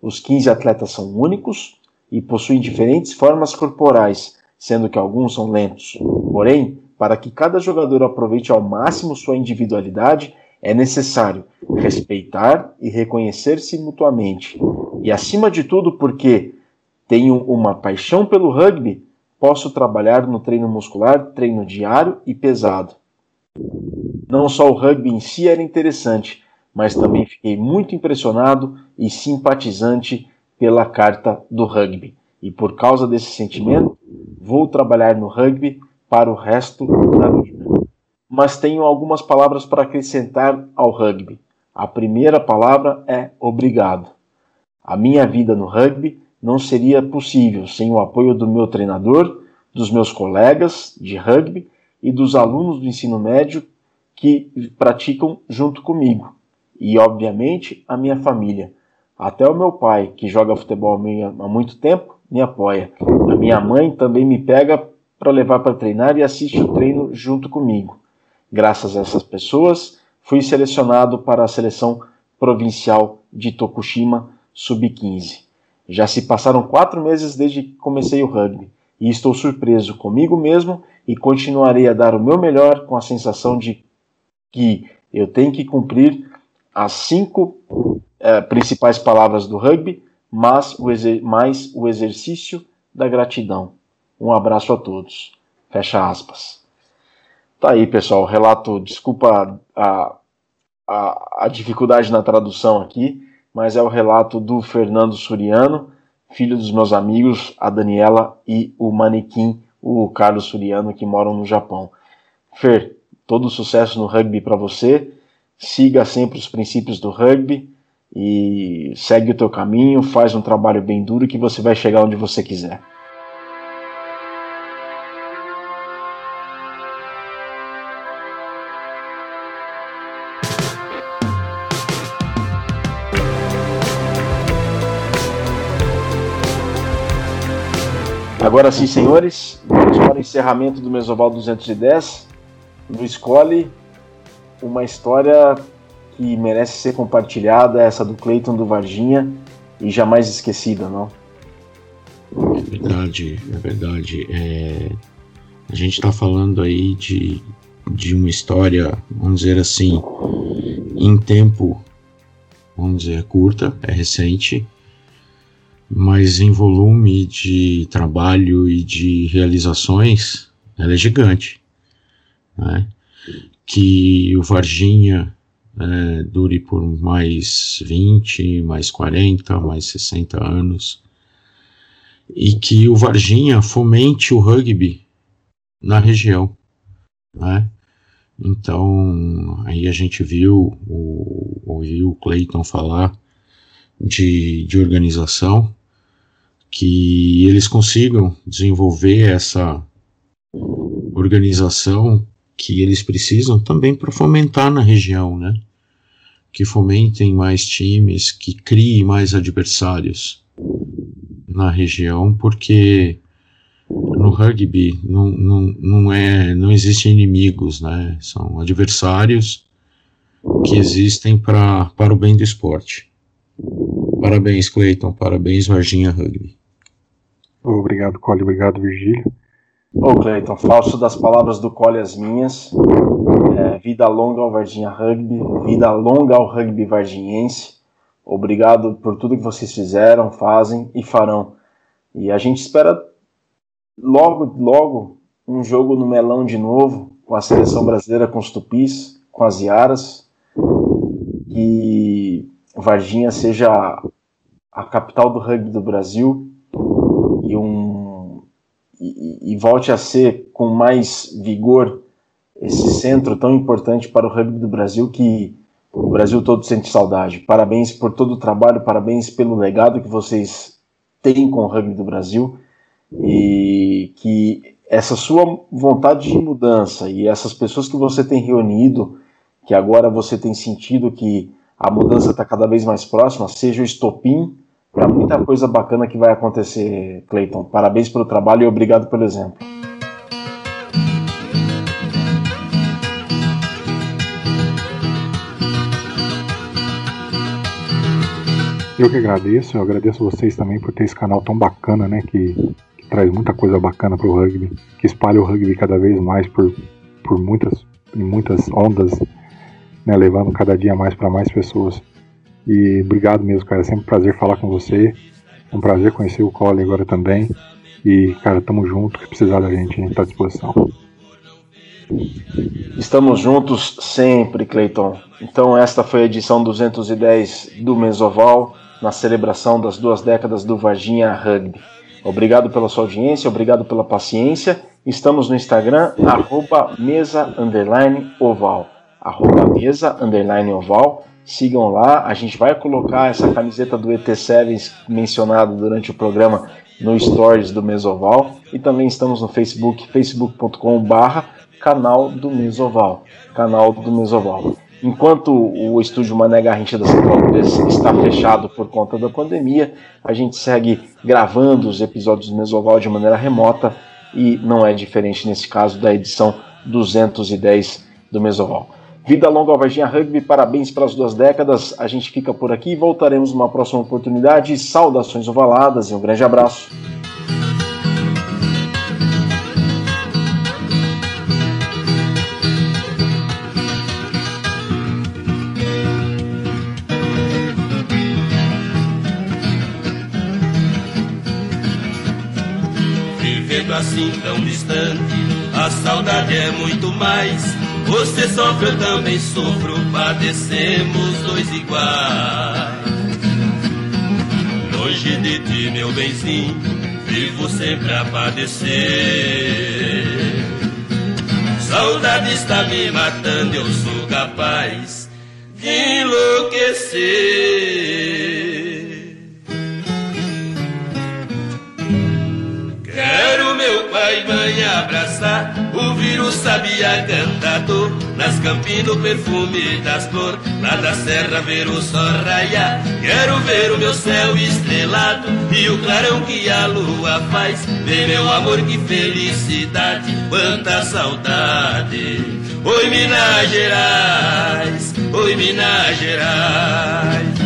Os 15 atletas são únicos e possuem diferentes formas corporais, sendo que alguns são lentos. Porém, para que cada jogador aproveite ao máximo sua individualidade, é necessário respeitar e reconhecer-se mutuamente. E acima de tudo, porque tenho uma paixão pelo rugby, posso trabalhar no treino muscular, treino diário e pesado. Não só o rugby em si era interessante, mas também fiquei muito impressionado e simpatizante pela carta do rugby. E por causa desse sentimento, vou trabalhar no rugby para o resto da vida. Mas tenho algumas palavras para acrescentar ao rugby. A primeira palavra é obrigado. A minha vida no rugby não seria possível sem o apoio do meu treinador, dos meus colegas de rugby e dos alunos do ensino médio que praticam junto comigo. E, obviamente, a minha família. Até o meu pai, que joga futebol há muito tempo, me apoia. A minha mãe também me pega para levar para treinar e assiste o treino junto comigo. Graças a essas pessoas, fui selecionado para a seleção provincial de Tokushima Sub-15. Já se passaram quatro meses desde que comecei o rugby e estou surpreso comigo mesmo e continuarei a dar o meu melhor com a sensação de que eu tenho que cumprir as cinco é, principais palavras do rugby, mas o, mais o exercício da gratidão. Um abraço a todos. Fecha aspas. Tá aí, pessoal. Relato, desculpa a, a, a dificuldade na tradução aqui, mas é o relato do Fernando Suriano, filho dos meus amigos, a Daniela e o manequim, o Carlos Suriano, que moram no Japão. Fer, todo sucesso no rugby para você. Siga sempre os princípios do rugby e segue o teu caminho, faz um trabalho bem duro que você vai chegar onde você quiser. Agora sim, senhores, vamos para o encerramento do Mesoval 210. No Escolhe, uma história que merece ser compartilhada, essa do Cleiton do Varginha, e jamais esquecida, não? É verdade, é verdade. É... A gente está falando aí de, de uma história, vamos dizer assim, em tempo, vamos dizer, curta, é recente, mas em volume de trabalho e de realizações, ela é gigante. Né? Que o Varginha é, dure por mais 20, mais 40, mais 60 anos, e que o Varginha fomente o rugby na região. Né? Então, aí a gente viu, o, ouviu o Clayton falar de, de organização, que eles consigam desenvolver essa, organização que eles precisam também para fomentar na região, né? Que fomentem mais times, que criem mais adversários na região, porque no rugby não, não, não, é, não existem inimigos, né? São adversários que existem pra, para o bem do esporte. Parabéns, Cleiton. Parabéns, Varginha Rugby. Obrigado, Cole. Obrigado, Virgílio. Ô, Cleiton, falso das palavras do Cole as minhas. É, vida longa ao Varginha Rugby, vida longa ao rugby varginhense. Obrigado por tudo que vocês fizeram, fazem e farão. E a gente espera logo, logo um jogo no melão de novo, com a seleção brasileira, com os tupis, com as iaras. Que Varginha seja a capital do rugby do Brasil e um e, e, volte a ser com mais vigor esse centro tão importante para o rugby do Brasil que o Brasil todo sente saudade. Parabéns por todo o trabalho, parabéns pelo legado que vocês têm com o rugby do Brasil e que essa sua vontade de mudança e essas pessoas que você tem reunido, que agora você tem sentido que a mudança está cada vez mais próxima, seja o estopim para muita coisa bacana que vai acontecer, Clayton. Parabéns pelo trabalho e obrigado pelo exemplo. Eu que agradeço, eu agradeço vocês também por ter esse canal tão bacana, né, que, que traz muita coisa bacana para o rugby, que espalha o rugby cada vez mais por, por muitas, muitas ondas, né, levando cada dia mais para mais pessoas. E obrigado mesmo, cara. É sempre um prazer falar com você. É um prazer conhecer o Cole agora também. E, cara, tamo junto. Se precisar da gente, a gente tá à disposição. Estamos juntos sempre, Cleiton. Então, esta foi a edição 210 do Mesoval, na celebração das duas décadas do Varginha Rugby. Obrigado pela sua audiência, obrigado pela paciência. Estamos no Instagram, arroba mesa underline oval. Arroba mesa underline oval sigam lá. A gente vai colocar essa camiseta do ET Sevens mencionado durante o programa no Stories do Mesoval e também estamos no Facebook, facebook.com/barra canal do Mesoval, canal do Mesoval. Enquanto o estúdio Mané Garrincha da Central 3 está fechado por conta da pandemia, a gente segue gravando os episódios do Mesoval de maneira remota e não é diferente nesse caso da edição 210 do Mesoval. Vida longa ao Varginha Rugby, parabéns pelas duas décadas. A gente fica por aqui e voltaremos numa próxima oportunidade. Saudações ovaladas e um grande abraço. Assim tão distante, a saudade é muito mais você sofre, eu também sofro, padecemos dois iguais. Longe de ti, meu benzinho, vivo sempre a padecer. Saudade está me matando, eu sou capaz de enlouquecer. Quero meu pai e mãe abraçar, ouvir o sabia cantador, nas campinas o perfume das flores, lá da serra ver o sol raiar. Quero ver o meu céu estrelado e o clarão que a lua faz. Ver meu amor, que felicidade, quanta saudade. Oi Minas Gerais, oi Minas Gerais.